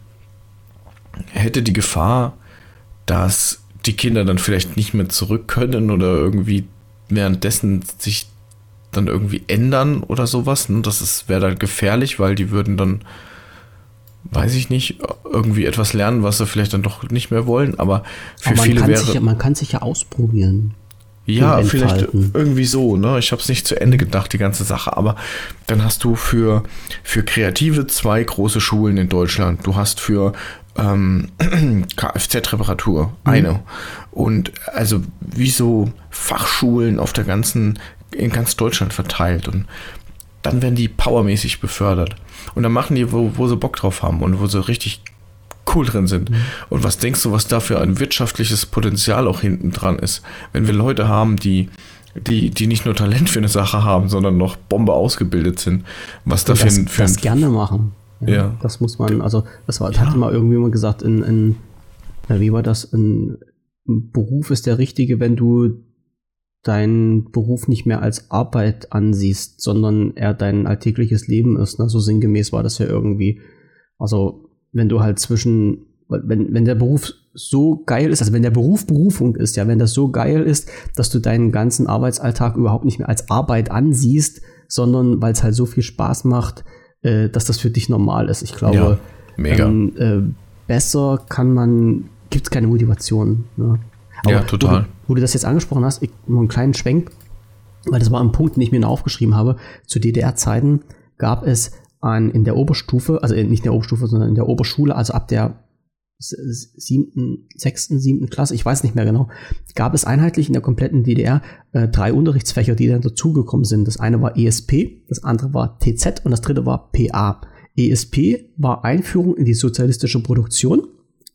hätte die Gefahr, dass die Kinder dann vielleicht nicht mehr zurück können oder irgendwie währenddessen sich dann irgendwie ändern oder sowas. Ne? Das wäre dann gefährlich, weil die würden dann, weiß ich nicht, irgendwie etwas lernen, was sie vielleicht dann doch nicht mehr wollen. Aber für Aber viele wäre. Sich man kann sich ja ausprobieren. Ja, vielleicht irgendwie so, ne? Ich habe es nicht zu Ende gedacht, die ganze Sache, aber dann hast du für, für Kreative zwei große Schulen in Deutschland. Du hast für ähm, Kfz-Reparatur mhm. eine. Und also wie so Fachschulen auf der ganzen, in ganz Deutschland verteilt. Und dann werden die powermäßig befördert. Und dann machen die, wo, wo sie Bock drauf haben und wo sie richtig cool drin sind. Mhm. Und was denkst du, was da für ein wirtschaftliches Potenzial auch hinten dran ist, wenn wir Leute haben, die, die, die nicht nur Talent für eine Sache haben, sondern noch Bombe ausgebildet sind, was da für, das, ein, für das gerne machen. Ja, ja, Das muss man, also das war, ja. hatte mal irgendwie mal gesagt, in, in, wie war das, ein Beruf ist der richtige, wenn du deinen Beruf nicht mehr als Arbeit ansiehst, sondern er dein alltägliches Leben ist. Ne? So sinngemäß war das ja irgendwie. Also wenn du halt zwischen, wenn, wenn der Beruf so geil ist, also wenn der Beruf Berufung ist, ja, wenn das so geil ist, dass du deinen ganzen Arbeitsalltag überhaupt nicht mehr als Arbeit ansiehst, sondern weil es halt so viel Spaß macht, äh, dass das für dich normal ist. Ich glaube, ja, mega. Ähm, äh, besser kann man, gibt es keine Motivation. Ne? Aber ja, total. Wo du, wo du, das jetzt angesprochen hast, ich, nur einen kleinen Schwenk, weil das war ein Punkt, den ich mir aufgeschrieben habe. Zu DDR-Zeiten gab es an, in der Oberstufe, also nicht in der Oberstufe, sondern in der Oberschule, also ab der siebten, sechsten, siebten Klasse, ich weiß nicht mehr genau, gab es einheitlich in der kompletten DDR äh, drei Unterrichtsfächer, die dann dazugekommen sind. Das eine war ESP, das andere war TZ und das dritte war PA. ESP war Einführung in die sozialistische Produktion,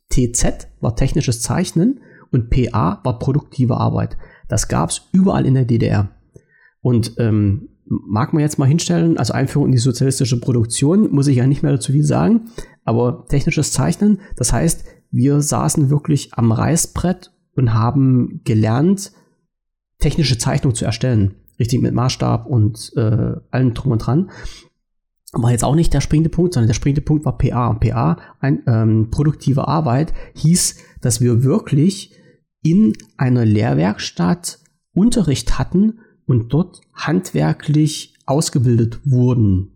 TZ war technisches Zeichnen und PA war produktive Arbeit. Das gab es überall in der DDR. Und ähm, mag man jetzt mal hinstellen, also Einführung in die sozialistische Produktion, muss ich ja nicht mehr dazu viel sagen, aber technisches Zeichnen, das heißt, wir saßen wirklich am Reißbrett und haben gelernt, technische Zeichnung zu erstellen. Richtig mit Maßstab und äh, allem drum und dran. War jetzt auch nicht der springende Punkt, sondern der springende Punkt war PA. Und PA, ein, ähm, produktive Arbeit, hieß, dass wir wirklich in einer Lehrwerkstatt Unterricht hatten und dort handwerklich ausgebildet wurden.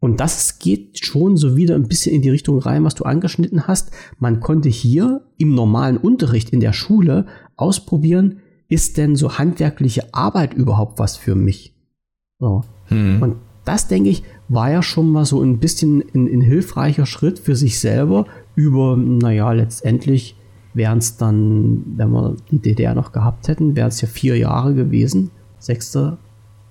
Und das geht schon so wieder ein bisschen in die Richtung rein, was du angeschnitten hast. Man konnte hier im normalen Unterricht in der Schule ausprobieren, ist denn so handwerkliche Arbeit überhaupt was für mich? So. Hm. Und das, denke ich, war ja schon mal so ein bisschen ein, ein hilfreicher Schritt für sich selber über, naja, letztendlich wären es dann, wenn wir die DDR noch gehabt hätten, wären es ja vier Jahre gewesen sechste,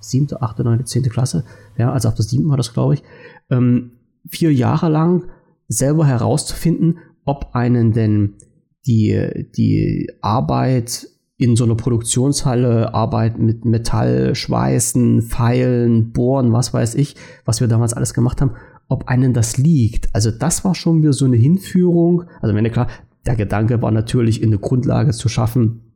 siebte, achte, neunte, zehnte Klasse, ja, also ab der siebten war das, glaube ich, ähm, vier Jahre lang selber herauszufinden, ob einen denn die, die Arbeit in so einer Produktionshalle, Arbeit mit Metall, Schweißen, Pfeilen, Bohren, was weiß ich, was wir damals alles gemacht haben, ob einen das liegt. Also das war schon wieder so eine Hinführung. Also wenn klar, der Gedanke war natürlich, in eine Grundlage zu schaffen,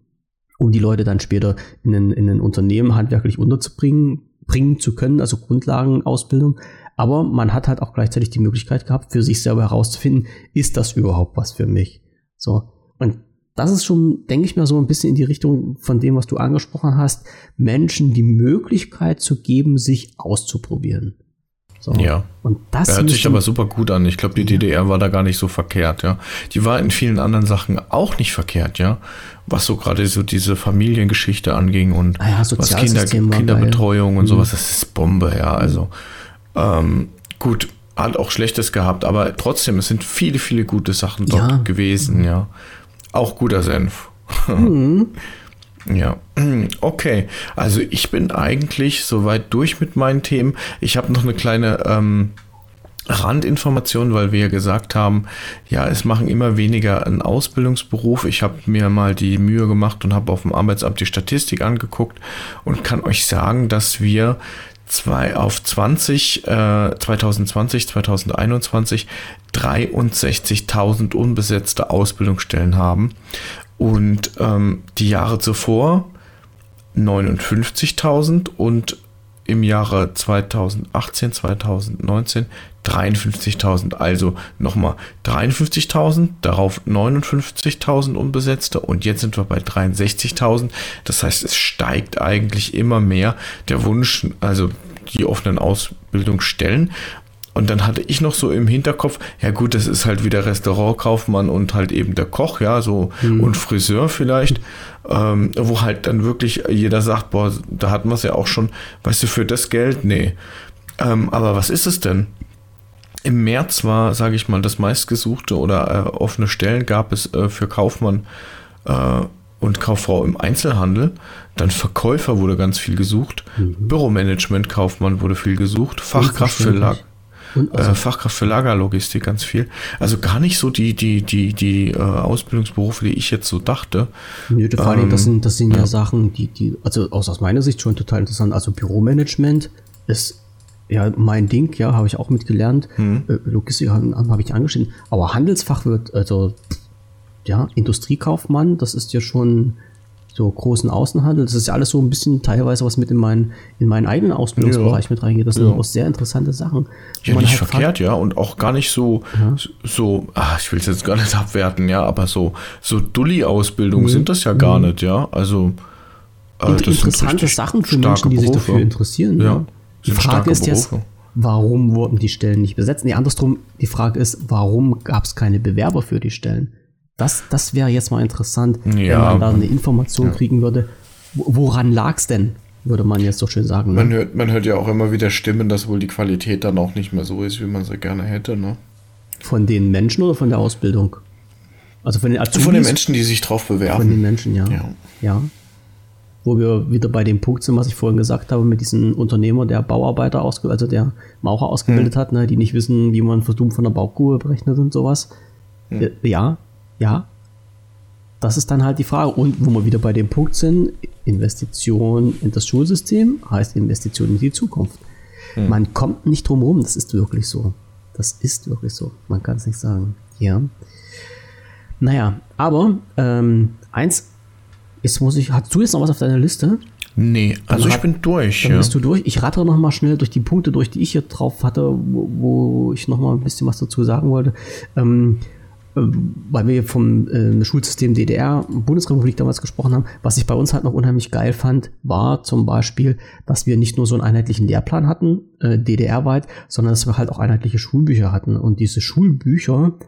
um die Leute dann später in ein, in ein Unternehmen handwerklich unterzubringen, bringen zu können, also Grundlagenausbildung. Aber man hat halt auch gleichzeitig die Möglichkeit gehabt, für sich selber herauszufinden, ist das überhaupt was für mich? So. Und das ist schon, denke ich mal, so ein bisschen in die Richtung von dem, was du angesprochen hast, Menschen die Möglichkeit zu geben, sich auszuprobieren. So. Ja. Und das hört sich aber super gut an. Ich glaube, die DDR war da gar nicht so verkehrt, ja. Die war in vielen anderen Sachen auch nicht verkehrt, ja. Was so gerade so diese Familiengeschichte anging und ah ja, was Kinder, Kinderbetreuung und mhm. sowas, das ist Bombe, ja. Also ähm, gut, hat auch Schlechtes gehabt, aber trotzdem, es sind viele, viele gute Sachen dort ja. gewesen, ja. Auch guter Senf. Mhm. Ja, okay. Also ich bin eigentlich soweit durch mit meinen Themen. Ich habe noch eine kleine ähm, Randinformation, weil wir ja gesagt haben, ja, es machen immer weniger einen Ausbildungsberuf. Ich habe mir mal die Mühe gemacht und habe auf dem Arbeitsamt die Statistik angeguckt und kann euch sagen, dass wir zwei auf 20, äh, 2020, 2021 63.000 unbesetzte Ausbildungsstellen haben und ähm, die Jahre zuvor 59.000 und im Jahre 2018, 2019 53.000. Also nochmal 53.000, darauf 59.000 Unbesetzte und jetzt sind wir bei 63.000. Das heißt, es steigt eigentlich immer mehr der Wunsch, also die offenen Ausbildungsstellen. Und dann hatte ich noch so im Hinterkopf, ja gut, das ist halt wieder Restaurantkaufmann und halt eben der Koch, ja, so mhm. und Friseur vielleicht, ähm, wo halt dann wirklich jeder sagt, boah, da hatten wir es ja auch schon, weißt du, für das Geld, nee. Ähm, aber was ist es denn? Im März war, sage ich mal, das meistgesuchte oder äh, offene Stellen gab es äh, für Kaufmann äh, und Kauffrau im Einzelhandel. Dann Verkäufer wurde ganz viel gesucht. Mhm. Büromanagement, Kaufmann wurde viel gesucht. Fachkraft für Lager. Also äh, Fachkraft für Lagerlogistik ganz viel. Also gar nicht so die, die, die, die äh, Ausbildungsberufe, die ich jetzt so dachte. Nö, vor allem, ähm, das sind, das sind ja, ja, Sachen, die, die, also aus meiner Sicht schon total interessant. Also Büromanagement ist ja mein Ding, ja, habe ich auch mitgelernt. Hm. Äh, Logistik habe hab ich angeschrieben. Aber Handelsfachwirt, also ja, Industriekaufmann, das ist ja schon so großen Außenhandel. Das ist ja alles so ein bisschen teilweise, was mit in meinen, in meinen eigenen Ausbildungsbereich ja. mit reingeht. Das sind auch sehr interessante Sachen. Ja, nicht halt verkehrt, ja. Und auch gar nicht so, ja. so, ach, ich will es jetzt gar nicht abwerten, ja, aber so, so Dulli-Ausbildungen mhm. sind das ja gar mhm. nicht, ja. Also, äh, das interessante Sachen für Menschen, die sich dafür interessieren. Ja. ja. Die Frage ist jetzt, warum wurden die Stellen nicht besetzt? Nee, andersrum, die Frage ist, warum gab es keine Bewerber für die Stellen? Das, das wäre jetzt mal interessant, ja, wenn man da eine Information ja. kriegen würde. Woran lag es denn? Würde man jetzt so schön sagen. Ne? Man, hört, man hört ja auch immer wieder Stimmen, dass wohl die Qualität dann auch nicht mehr so ist, wie man sie gerne hätte. Ne? Von den Menschen oder von der Ausbildung? Also von den Azubis? Von den Menschen, die sich drauf bewerben. Von den Menschen, ja. ja. ja. Wo wir wieder bei dem Punkt sind, was ich vorhin gesagt habe, mit diesem Unternehmer, der Bauarbeiter ausgebildet, also der Maurer ausgebildet hm. hat, ne, die nicht wissen, wie man Verdumm von der Baugrube berechnet und sowas. Hm. Ja, ja, das ist dann halt die Frage. Und wo wir wieder bei dem Punkt sind, Investition in das Schulsystem heißt Investition in die Zukunft. Hm. Man kommt nicht drum herum, das ist wirklich so. Das ist wirklich so. Man kann es nicht sagen. Ja. Naja, aber ähm, eins, jetzt muss ich, hast du jetzt noch was auf deiner Liste? Nee, also ich bin durch. Dann ja. bist du durch. Ich rattere noch mal schnell durch die Punkte durch, die ich hier drauf hatte, wo, wo ich noch mal ein bisschen was dazu sagen wollte. Ähm, weil wir vom äh, Schulsystem DDR, Bundesrepublik damals gesprochen haben, was ich bei uns halt noch unheimlich geil fand, war zum Beispiel, dass wir nicht nur so einen einheitlichen Lehrplan hatten, äh, DDR-weit, sondern dass wir halt auch einheitliche Schulbücher hatten. Und diese Schulbücher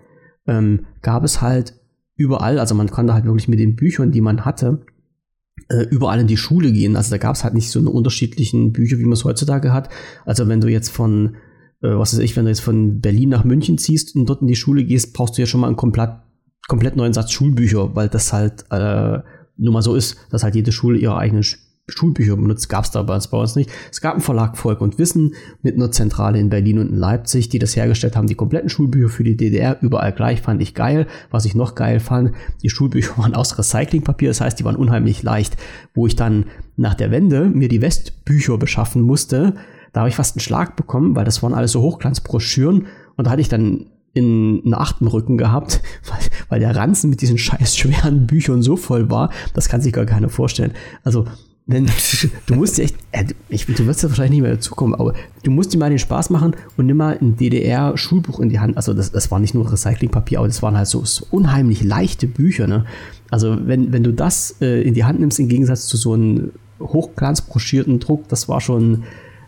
ähm, gab es halt überall, also man konnte halt wirklich mit den Büchern, die man hatte, äh, überall in die Schule gehen. Also da gab es halt nicht so eine unterschiedlichen Bücher, wie man es heutzutage hat. Also wenn du jetzt von äh, was weiß ich, wenn du jetzt von Berlin nach München ziehst und dort in die Schule gehst, brauchst du ja schon mal einen komplett, komplett neuen Satz Schulbücher, weil das halt äh, nur mal so ist, dass halt jede Schule ihre eigenen Schulbücher benutzt. Gab es da bei uns, bei uns nicht. Es gab einen Verlag Volk und Wissen mit einer Zentrale in Berlin und in Leipzig, die das hergestellt haben. Die kompletten Schulbücher für die DDR überall gleich, fand ich geil. Was ich noch geil fand, die Schulbücher waren aus Recyclingpapier, das heißt, die waren unheimlich leicht. Wo ich dann nach der Wende mir die Westbücher beschaffen musste, da habe ich fast einen Schlag bekommen, weil das waren alles so Hochglanzbroschüren und da hatte ich dann in einen achten Rücken gehabt, weil, weil der Ranzen mit diesen scheiß schweren Büchern so voll war, das kann sich gar keiner vorstellen. Also, denn du musst dir echt, äh, ich, du wirst ja wahrscheinlich nicht mehr dazukommen, aber du musst dir mal den Spaß machen und nimm mal ein DDR-Schulbuch in die Hand. Also das, das war nicht nur Recyclingpapier, aber das waren halt so, so unheimlich leichte Bücher. Ne? Also wenn, wenn du das äh, in die Hand nimmst, im Gegensatz zu so einem hochglanzbroschierten Druck, das war schon,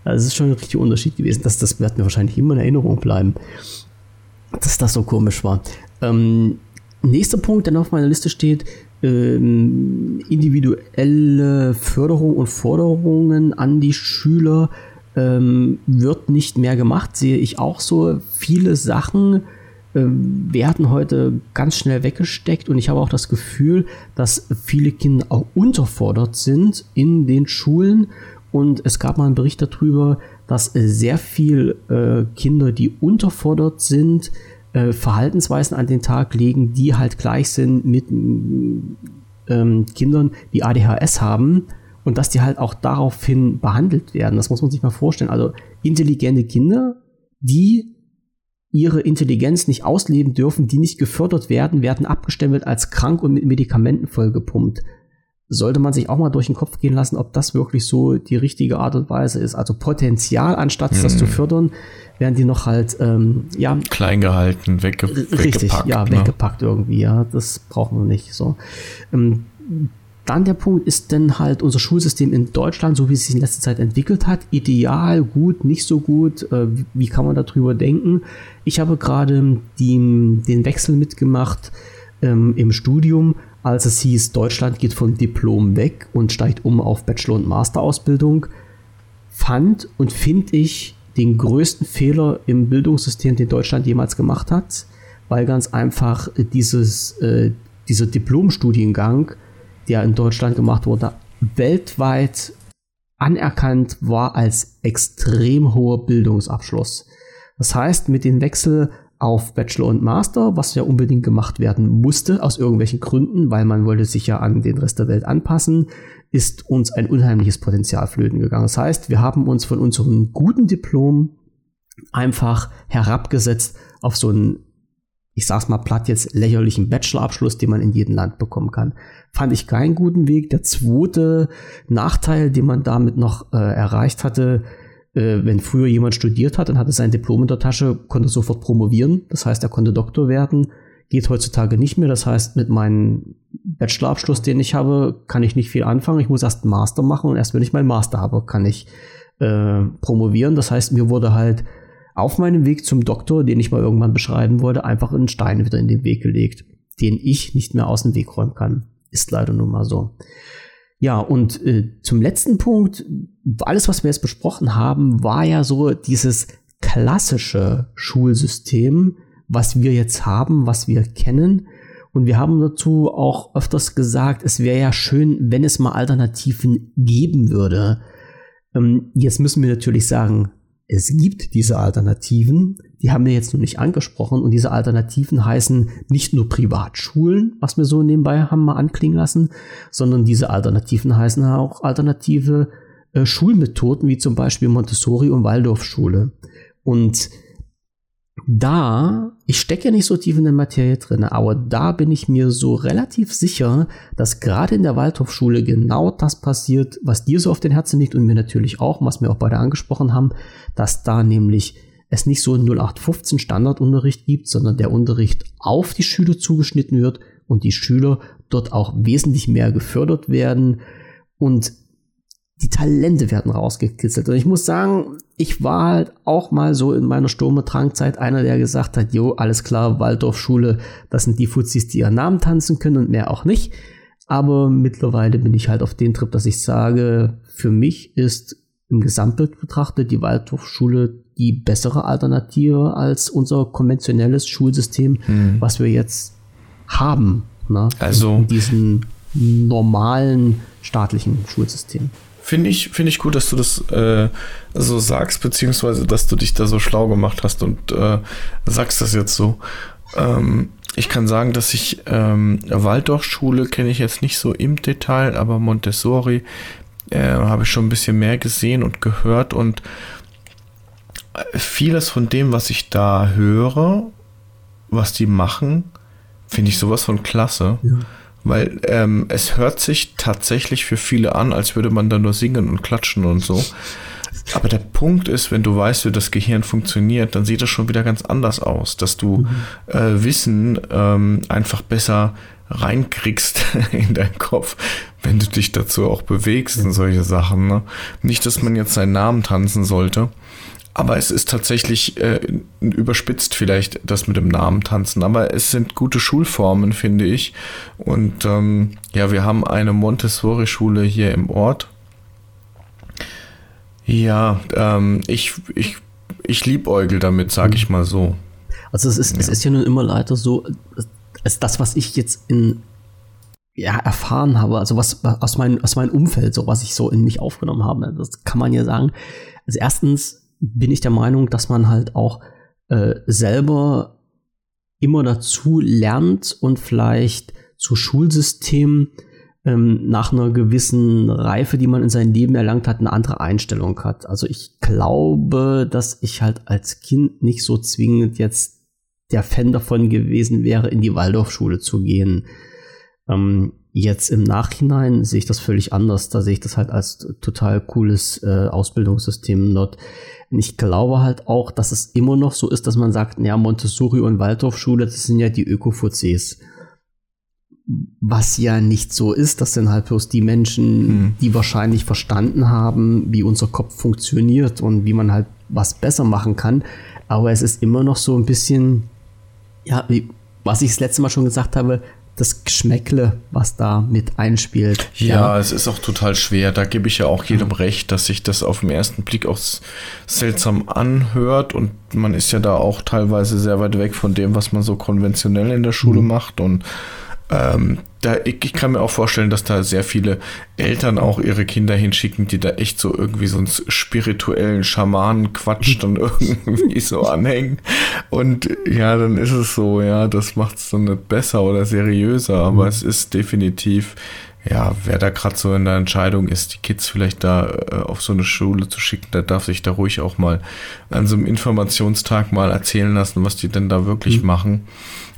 also es ist schon ein richtiger Unterschied gewesen. Das, das wird mir wahrscheinlich immer in Erinnerung bleiben, dass das so komisch war. Ähm, nächster Punkt, der noch auf meiner Liste steht, ähm, individuelle Förderung und Forderungen an die Schüler ähm, wird nicht mehr gemacht, sehe ich auch so. Viele Sachen ähm, werden heute ganz schnell weggesteckt und ich habe auch das Gefühl, dass viele Kinder auch unterfordert sind in den Schulen und es gab mal einen Bericht darüber, dass äh, sehr viel äh, Kinder, die unterfordert sind, äh, Verhaltensweisen an den Tag legen, die halt gleich sind mit ähm, Kindern, die ADHS haben und dass die halt auch daraufhin behandelt werden. Das muss man sich mal vorstellen. Also intelligente Kinder, die ihre Intelligenz nicht ausleben dürfen, die nicht gefördert werden, werden abgestempelt als krank und mit Medikamenten vollgepumpt sollte man sich auch mal durch den Kopf gehen lassen, ob das wirklich so die richtige Art und Weise ist. Also Potenzial, anstatt mhm. das zu fördern, werden die noch halt, ähm, ja. Klein gehalten, wegge richtig, weggepackt. ja, ne? weggepackt irgendwie, ja. Das brauchen wir nicht, so. Ähm, dann der Punkt, ist denn halt unser Schulsystem in Deutschland, so wie es sich in letzter Zeit entwickelt hat, ideal, gut, nicht so gut? Äh, wie kann man darüber denken? Ich habe gerade den Wechsel mitgemacht ähm, im Studium, als es hieß, Deutschland geht vom Diplom weg und steigt um auf Bachelor- und Masterausbildung. Fand und finde ich den größten Fehler im Bildungssystem, den Deutschland jemals gemacht hat, weil ganz einfach dieses, äh, dieser Diplomstudiengang der in Deutschland gemacht wurde, weltweit anerkannt war als extrem hoher Bildungsabschluss. Das heißt, mit dem Wechsel auf Bachelor und Master, was ja unbedingt gemacht werden musste, aus irgendwelchen Gründen, weil man wollte sich ja an den Rest der Welt anpassen, ist uns ein unheimliches Potenzial flöten gegangen. Das heißt, wir haben uns von unserem guten Diplom einfach herabgesetzt auf so einen ich sag's mal platt jetzt, lächerlichen Bachelorabschluss, den man in jedem Land bekommen kann. Fand ich keinen guten Weg. Der zweite Nachteil, den man damit noch äh, erreicht hatte, äh, wenn früher jemand studiert hat und hatte sein Diplom in der Tasche, konnte sofort promovieren. Das heißt, er konnte Doktor werden. Geht heutzutage nicht mehr. Das heißt, mit meinem Bachelorabschluss, den ich habe, kann ich nicht viel anfangen. Ich muss erst einen Master machen und erst wenn ich meinen Master habe, kann ich äh, promovieren. Das heißt, mir wurde halt auf meinem Weg zum Doktor, den ich mal irgendwann beschreiben wollte, einfach einen Stein wieder in den Weg gelegt, den ich nicht mehr aus dem Weg räumen kann. Ist leider nun mal so. Ja, und äh, zum letzten Punkt, alles, was wir jetzt besprochen haben, war ja so dieses klassische Schulsystem, was wir jetzt haben, was wir kennen. Und wir haben dazu auch öfters gesagt, es wäre ja schön, wenn es mal Alternativen geben würde. Ähm, jetzt müssen wir natürlich sagen, es gibt diese Alternativen, die haben wir jetzt noch nicht angesprochen und diese Alternativen heißen nicht nur Privatschulen, was wir so nebenbei haben mal anklingen lassen, sondern diese Alternativen heißen auch alternative äh, Schulmethoden wie zum Beispiel Montessori und Waldorfschule. Und da, ich stecke ja nicht so tief in der Materie drin, aber da bin ich mir so relativ sicher, dass gerade in der Waldorfschule genau das passiert, was dir so auf den Herzen liegt und mir natürlich auch, was wir auch beide angesprochen haben, dass da nämlich es nicht so einen 0815 Standardunterricht gibt, sondern der Unterricht auf die Schüler zugeschnitten wird und die Schüler dort auch wesentlich mehr gefördert werden. Und die Talente werden rausgekitzelt. Und ich muss sagen, ich war halt auch mal so in meiner Sturm- und Drangzeit einer, der gesagt hat, jo, alles klar, Waldorfschule, das sind die Fuzis, die ihren Namen tanzen können und mehr auch nicht. Aber mittlerweile bin ich halt auf den Trip, dass ich sage, für mich ist im Gesamtbild betrachtet die Waldorfschule die bessere Alternative als unser konventionelles Schulsystem, mhm. was wir jetzt haben. Ne? Also in diesem normalen staatlichen Schulsystem. Finde ich, finde ich gut, dass du das äh, so sagst, beziehungsweise dass du dich da so schlau gemacht hast und äh, sagst das jetzt so. Ähm, ich kann sagen, dass ich ähm, Waldorfschule kenne ich jetzt nicht so im Detail, aber Montessori äh, habe ich schon ein bisschen mehr gesehen und gehört und vieles von dem, was ich da höre, was die machen, finde ich sowas von klasse. Ja. Weil ähm, es hört sich tatsächlich für viele an, als würde man da nur singen und klatschen und so. Aber der Punkt ist, wenn du weißt, wie das Gehirn funktioniert, dann sieht das schon wieder ganz anders aus, dass du mhm. äh, Wissen ähm, einfach besser reinkriegst in deinen Kopf, wenn du dich dazu auch bewegst und solche Sachen. Ne? Nicht, dass man jetzt seinen Namen tanzen sollte, aber es ist tatsächlich äh, überspitzt vielleicht das mit dem Namen tanzen. Aber es sind gute Schulformen, finde ich. Und ähm, ja, wir haben eine Montessori-Schule hier im Ort. Ja, ähm, ich, ich, ich liebäugel damit, sage ich mal so. Also es ist, ja. es ist ja nun immer leider so, als das, was ich jetzt in ja, erfahren habe, also was aus, mein, aus meinem Umfeld, so was ich so in mich aufgenommen habe, das kann man ja sagen. Also erstens bin ich der Meinung, dass man halt auch äh, selber immer dazu lernt und vielleicht zu Schulsystemen ähm, nach einer gewissen Reife, die man in seinem Leben erlangt hat, eine andere Einstellung hat. Also ich glaube, dass ich halt als Kind nicht so zwingend jetzt der Fan davon gewesen wäre, in die Waldorfschule zu gehen. Ähm, Jetzt im Nachhinein sehe ich das völlig anders. Da sehe ich das halt als total cooles äh, Ausbildungssystem dort. Und ich glaube halt auch, dass es immer noch so ist, dass man sagt, ja, Montessori und Waldorfschule, das sind ja die Öko-Fuzis. was ja nicht so ist. Das sind halt bloß die Menschen, hm. die wahrscheinlich verstanden haben, wie unser Kopf funktioniert und wie man halt was besser machen kann. Aber es ist immer noch so ein bisschen, ja, wie, was ich das letzte Mal schon gesagt habe, das Geschmäckle, was da mit einspielt. Ja, ja, es ist auch total schwer. Da gebe ich ja auch jedem recht, dass sich das auf den ersten Blick auch seltsam anhört und man ist ja da auch teilweise sehr weit weg von dem, was man so konventionell in der Schule mhm. macht und ähm, da, ich, ich, kann mir auch vorstellen, dass da sehr viele Eltern auch ihre Kinder hinschicken, die da echt so irgendwie so einen spirituellen Schamanenquatsch dann irgendwie so anhängen. Und ja, dann ist es so, ja, das macht es dann nicht besser oder seriöser, aber mhm. es ist definitiv, ja, wer da gerade so in der Entscheidung ist, die Kids vielleicht da äh, auf so eine Schule zu schicken, der darf sich da ruhig auch mal an so einem Informationstag mal erzählen lassen, was die denn da wirklich mhm. machen.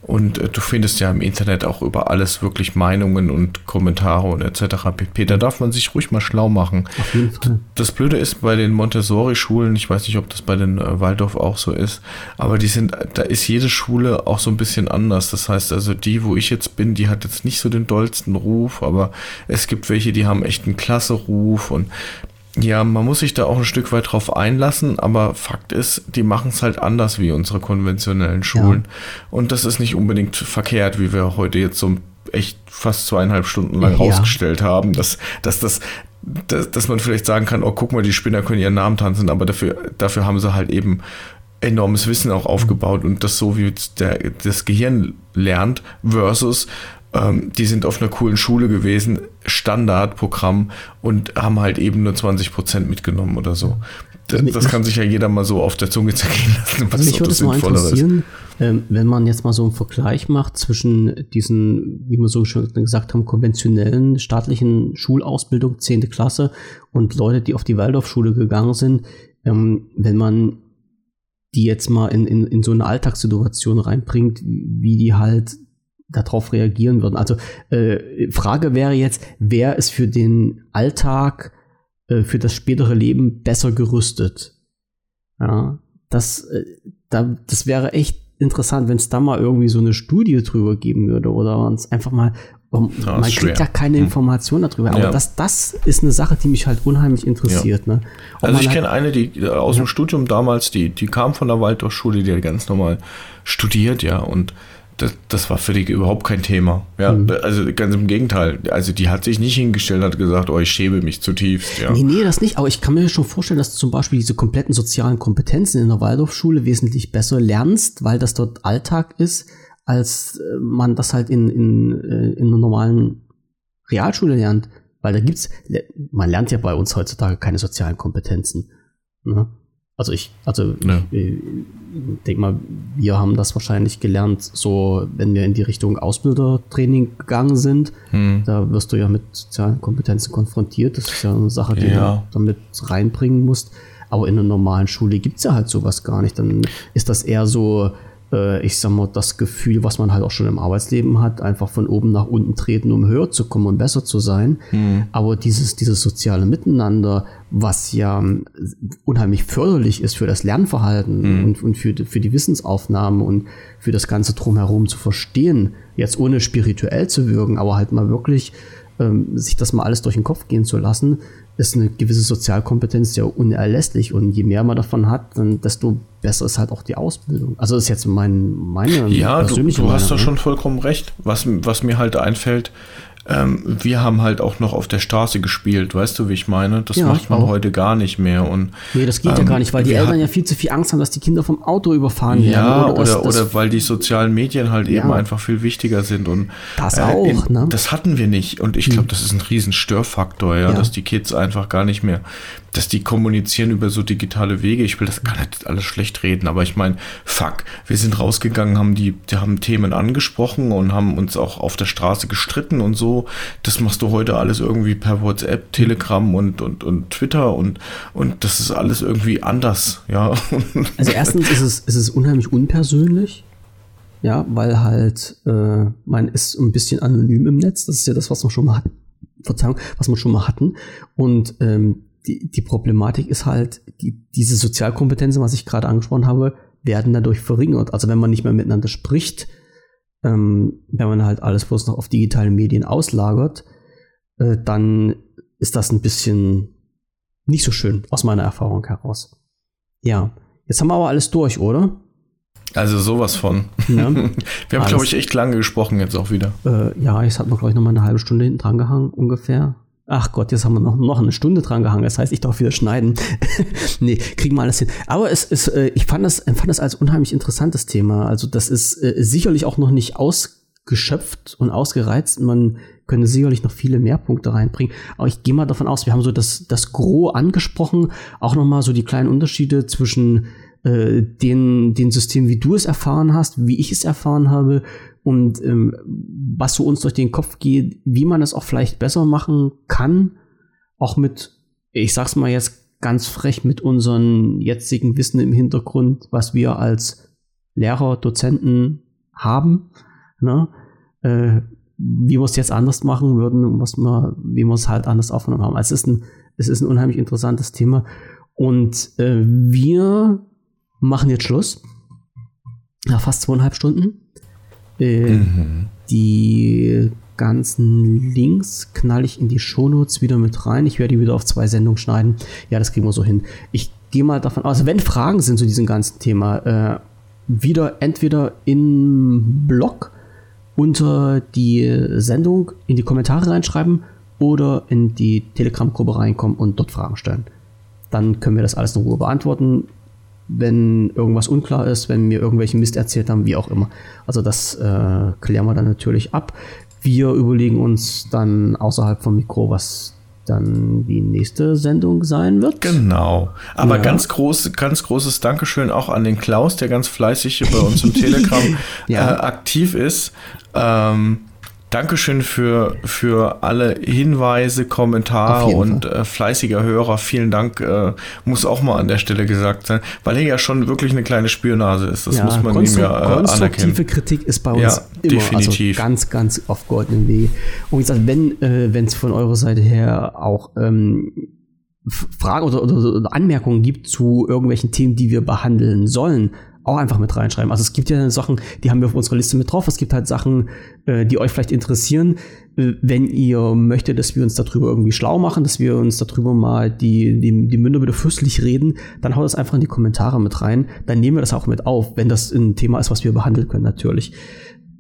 Und äh, du findest ja im Internet auch über alles wirklich Meinungen und Kommentare und etc. pp. Da darf man sich ruhig mal schlau machen. Auf jeden Fall. Das Blöde ist bei den Montessori-Schulen, ich weiß nicht, ob das bei den äh, Waldorf auch so ist, aber die sind, da ist jede Schule auch so ein bisschen anders. Das heißt also, die, wo ich jetzt bin, die hat jetzt nicht so den dollsten Ruf, aber es gibt welche, die haben echt einen klasse Ruf und ja, man muss sich da auch ein Stück weit drauf einlassen, aber Fakt ist, die machen es halt anders wie unsere konventionellen Schulen. Ja. Und das ist nicht unbedingt verkehrt, wie wir heute jetzt so echt fast zweieinhalb Stunden lang ja. rausgestellt haben, dass, dass das dass, dass man vielleicht sagen kann, oh, guck mal, die Spinner können ihren Namen tanzen, aber dafür, dafür haben sie halt eben enormes Wissen auch aufgebaut und das so wie der, das Gehirn lernt versus ähm, die sind auf einer coolen Schule gewesen, Standardprogramm und haben halt eben nur 20 Prozent mitgenommen oder so. Das, das, kann sich ja jeder mal so auf der Zunge zergehen lassen, was mich würde es mal interessieren, ähm, wenn man jetzt mal so einen Vergleich macht zwischen diesen, wie wir so schon gesagt haben, konventionellen staatlichen Schulausbildung, 10. Klasse und Leute, die auf die Waldorfschule gegangen sind, ähm, wenn man die jetzt mal in, in, in so eine Alltagssituation reinbringt, wie die halt darauf reagieren würden. Also äh, Frage wäre jetzt, wer ist für den Alltag, äh, für das spätere Leben besser gerüstet? Ja, das, äh, da, das wäre echt interessant, wenn es da mal irgendwie so eine Studie drüber geben würde oder uns einfach mal um, man kriegt ja keine hm. Information darüber, aber ja. das, das ist eine Sache, die mich halt unheimlich interessiert. Ja. Ne? Also ich kenne eine, die aus dem Studium damals, die, die kam von der Waldorfschule, die hat ganz normal studiert, ja, und das, das war für die überhaupt kein Thema. Ja, mhm. also ganz im Gegenteil. Also die hat sich nicht hingestellt, hat gesagt, oh, ich schäme mich zutiefst. Ja. Nee, nee, das nicht. Aber ich kann mir schon vorstellen, dass du zum Beispiel diese kompletten sozialen Kompetenzen in der Waldorfschule wesentlich besser lernst, weil das dort Alltag ist, als äh, man das halt in, in, äh, in einer normalen Realschule lernt. Weil da gibt's, man lernt ja bei uns heutzutage keine sozialen Kompetenzen. Ne? Also ich, also ja. ich, ich denke mal, wir haben das wahrscheinlich gelernt, so wenn wir in die Richtung Ausbildertraining gegangen sind. Hm. Da wirst du ja mit sozialen Kompetenzen konfrontiert. Das ist ja eine Sache, die ja. du damit reinbringen musst. Aber in einer normalen Schule gibt es ja halt sowas gar nicht. Dann ist das eher so, äh, ich sag mal, das Gefühl, was man halt auch schon im Arbeitsleben hat, einfach von oben nach unten treten, um höher zu kommen und besser zu sein. Mhm. Aber dieses, dieses soziale Miteinander, was ja ähm, unheimlich förderlich ist für das Lernverhalten mhm. und, und für, für die Wissensaufnahme und für das Ganze drumherum zu verstehen, jetzt ohne spirituell zu wirken, aber halt mal wirklich ähm, sich das mal alles durch den Kopf gehen zu lassen, ist eine gewisse Sozialkompetenz ja unerlässlich. Und je mehr man davon hat, dann desto besser ist halt auch die Ausbildung. Also das ist jetzt mein, meine ja, persönliche du, du hast da schon vollkommen recht. Was, was mir halt einfällt, ähm, wir haben halt auch noch auf der Straße gespielt, weißt du, wie ich meine? Das ja, macht man auch. heute gar nicht mehr. Und, nee, das geht ähm, ja gar nicht, weil die Eltern ja viel zu viel Angst haben, dass die Kinder vom Auto überfahren werden. Ja, oder, das, oder, das, weil die sozialen Medien halt ja. eben einfach viel wichtiger sind. Und, das äh, auch, in, ne? Das hatten wir nicht. Und ich glaube, hm. das ist ein riesen Störfaktor, ja, ja, dass die Kids einfach gar nicht mehr dass die kommunizieren über so digitale Wege. Ich will das gar nicht alles schlecht reden, aber ich meine, fuck, wir sind rausgegangen, haben die, die haben Themen angesprochen und haben uns auch auf der Straße gestritten und so. Das machst du heute alles irgendwie per WhatsApp, Telegram und, und, und Twitter und, und das ist alles irgendwie anders, ja. Also erstens ist es, ist es unheimlich unpersönlich. Ja, weil halt äh, man ist ein bisschen anonym im Netz. Das ist ja das, was wir schon mal hatten. Verzeihung, was wir schon mal hatten. Und ähm, die, die Problematik ist halt, die, diese Sozialkompetenzen, was ich gerade angesprochen habe, werden dadurch verringert. Also wenn man nicht mehr miteinander spricht, ähm, wenn man halt alles bloß noch auf digitalen Medien auslagert, äh, dann ist das ein bisschen nicht so schön aus meiner Erfahrung heraus. Ja, jetzt haben wir aber alles durch, oder? Also sowas von. Ja. wir haben, glaube ich, echt lange gesprochen jetzt auch wieder. Äh, ja, jetzt hat man, glaube ich, noch mal eine halbe Stunde hinten dran gehangen, ungefähr. Ach Gott, jetzt haben wir noch, noch eine Stunde dran gehangen. Das heißt, ich darf wieder schneiden. nee, kriegen wir alles hin. Aber es ist, äh, ich fand das, fand das als unheimlich interessantes Thema. Also das ist äh, sicherlich auch noch nicht ausgeschöpft und ausgereizt. Man könnte sicherlich noch viele mehr Punkte reinbringen. Aber ich gehe mal davon aus, wir haben so das, das Gros angesprochen. Auch noch mal so die kleinen Unterschiede zwischen äh, den, den System, wie du es erfahren hast, wie ich es erfahren habe und ähm, was so uns durch den Kopf geht, wie man es auch vielleicht besser machen kann, auch mit, ich sag's mal jetzt ganz frech, mit unserem jetzigen Wissen im Hintergrund, was wir als Lehrer, Dozenten haben, ne? äh, wie wir es jetzt anders machen würden und was wir, wie wir es halt anders aufgenommen haben. Also es ist ein, es ist ein unheimlich interessantes Thema. Und äh, wir machen jetzt Schluss. Nach fast zweieinhalb Stunden. Äh, mhm. Die ganzen Links knall ich in die Shownotes wieder mit rein. Ich werde die wieder auf zwei Sendungen schneiden. Ja, das kriegen wir so hin. Ich gehe mal davon aus, wenn Fragen sind zu diesem ganzen Thema, äh, wieder entweder im Blog unter die Sendung in die Kommentare reinschreiben oder in die Telegram-Gruppe reinkommen und dort Fragen stellen. Dann können wir das alles in Ruhe beantworten wenn irgendwas unklar ist, wenn wir irgendwelchen Mist erzählt haben, wie auch immer. Also das äh, klären wir dann natürlich ab. Wir überlegen uns dann außerhalb vom Mikro, was dann die nächste Sendung sein wird. Genau. Aber ja. ganz groß, ganz großes Dankeschön auch an den Klaus, der ganz fleißig bei uns im Telegram ja. äh, aktiv ist. Ähm, Dankeschön für, für alle Hinweise, Kommentare und äh, fleißiger Hörer. Vielen Dank, äh, muss auch mal an der Stelle gesagt sein, weil er ja schon wirklich eine kleine Spürnase ist. Das ja, muss man ihm ja äh, konstruktive anerkennen. Kritik ist bei uns ja, immer also definitiv. Also ganz, ganz auf goldenen Wege. Und wie gesagt, wenn äh, es von eurer Seite her auch ähm, Fragen oder, oder, oder Anmerkungen gibt zu irgendwelchen Themen, die wir behandeln sollen, auch einfach mit reinschreiben. Also es gibt ja Sachen, die haben wir auf unserer Liste mit drauf. Es gibt halt Sachen, äh, die euch vielleicht interessieren. Äh, wenn ihr möchtet, dass wir uns darüber irgendwie schlau machen, dass wir uns darüber mal die, die, die Münder wieder fürstlich reden, dann haut das einfach in die Kommentare mit rein. Dann nehmen wir das auch mit auf, wenn das ein Thema ist, was wir behandeln können, natürlich.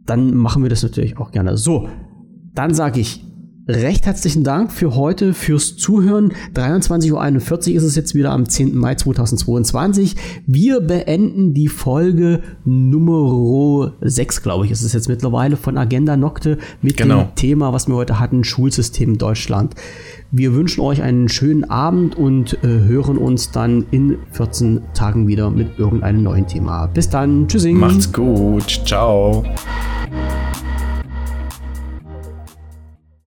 Dann machen wir das natürlich auch gerne. So, dann sage ich recht herzlichen Dank für heute, fürs Zuhören. 23.41 Uhr ist es jetzt wieder am 10. Mai 2022. Wir beenden die Folge Nummer 6, glaube ich, ist es jetzt mittlerweile von Agenda Nocte mit genau. dem Thema, was wir heute hatten, Schulsystem Deutschland. Wir wünschen euch einen schönen Abend und äh, hören uns dann in 14 Tagen wieder mit irgendeinem neuen Thema. Bis dann. Tschüssing. Macht's gut. Ciao.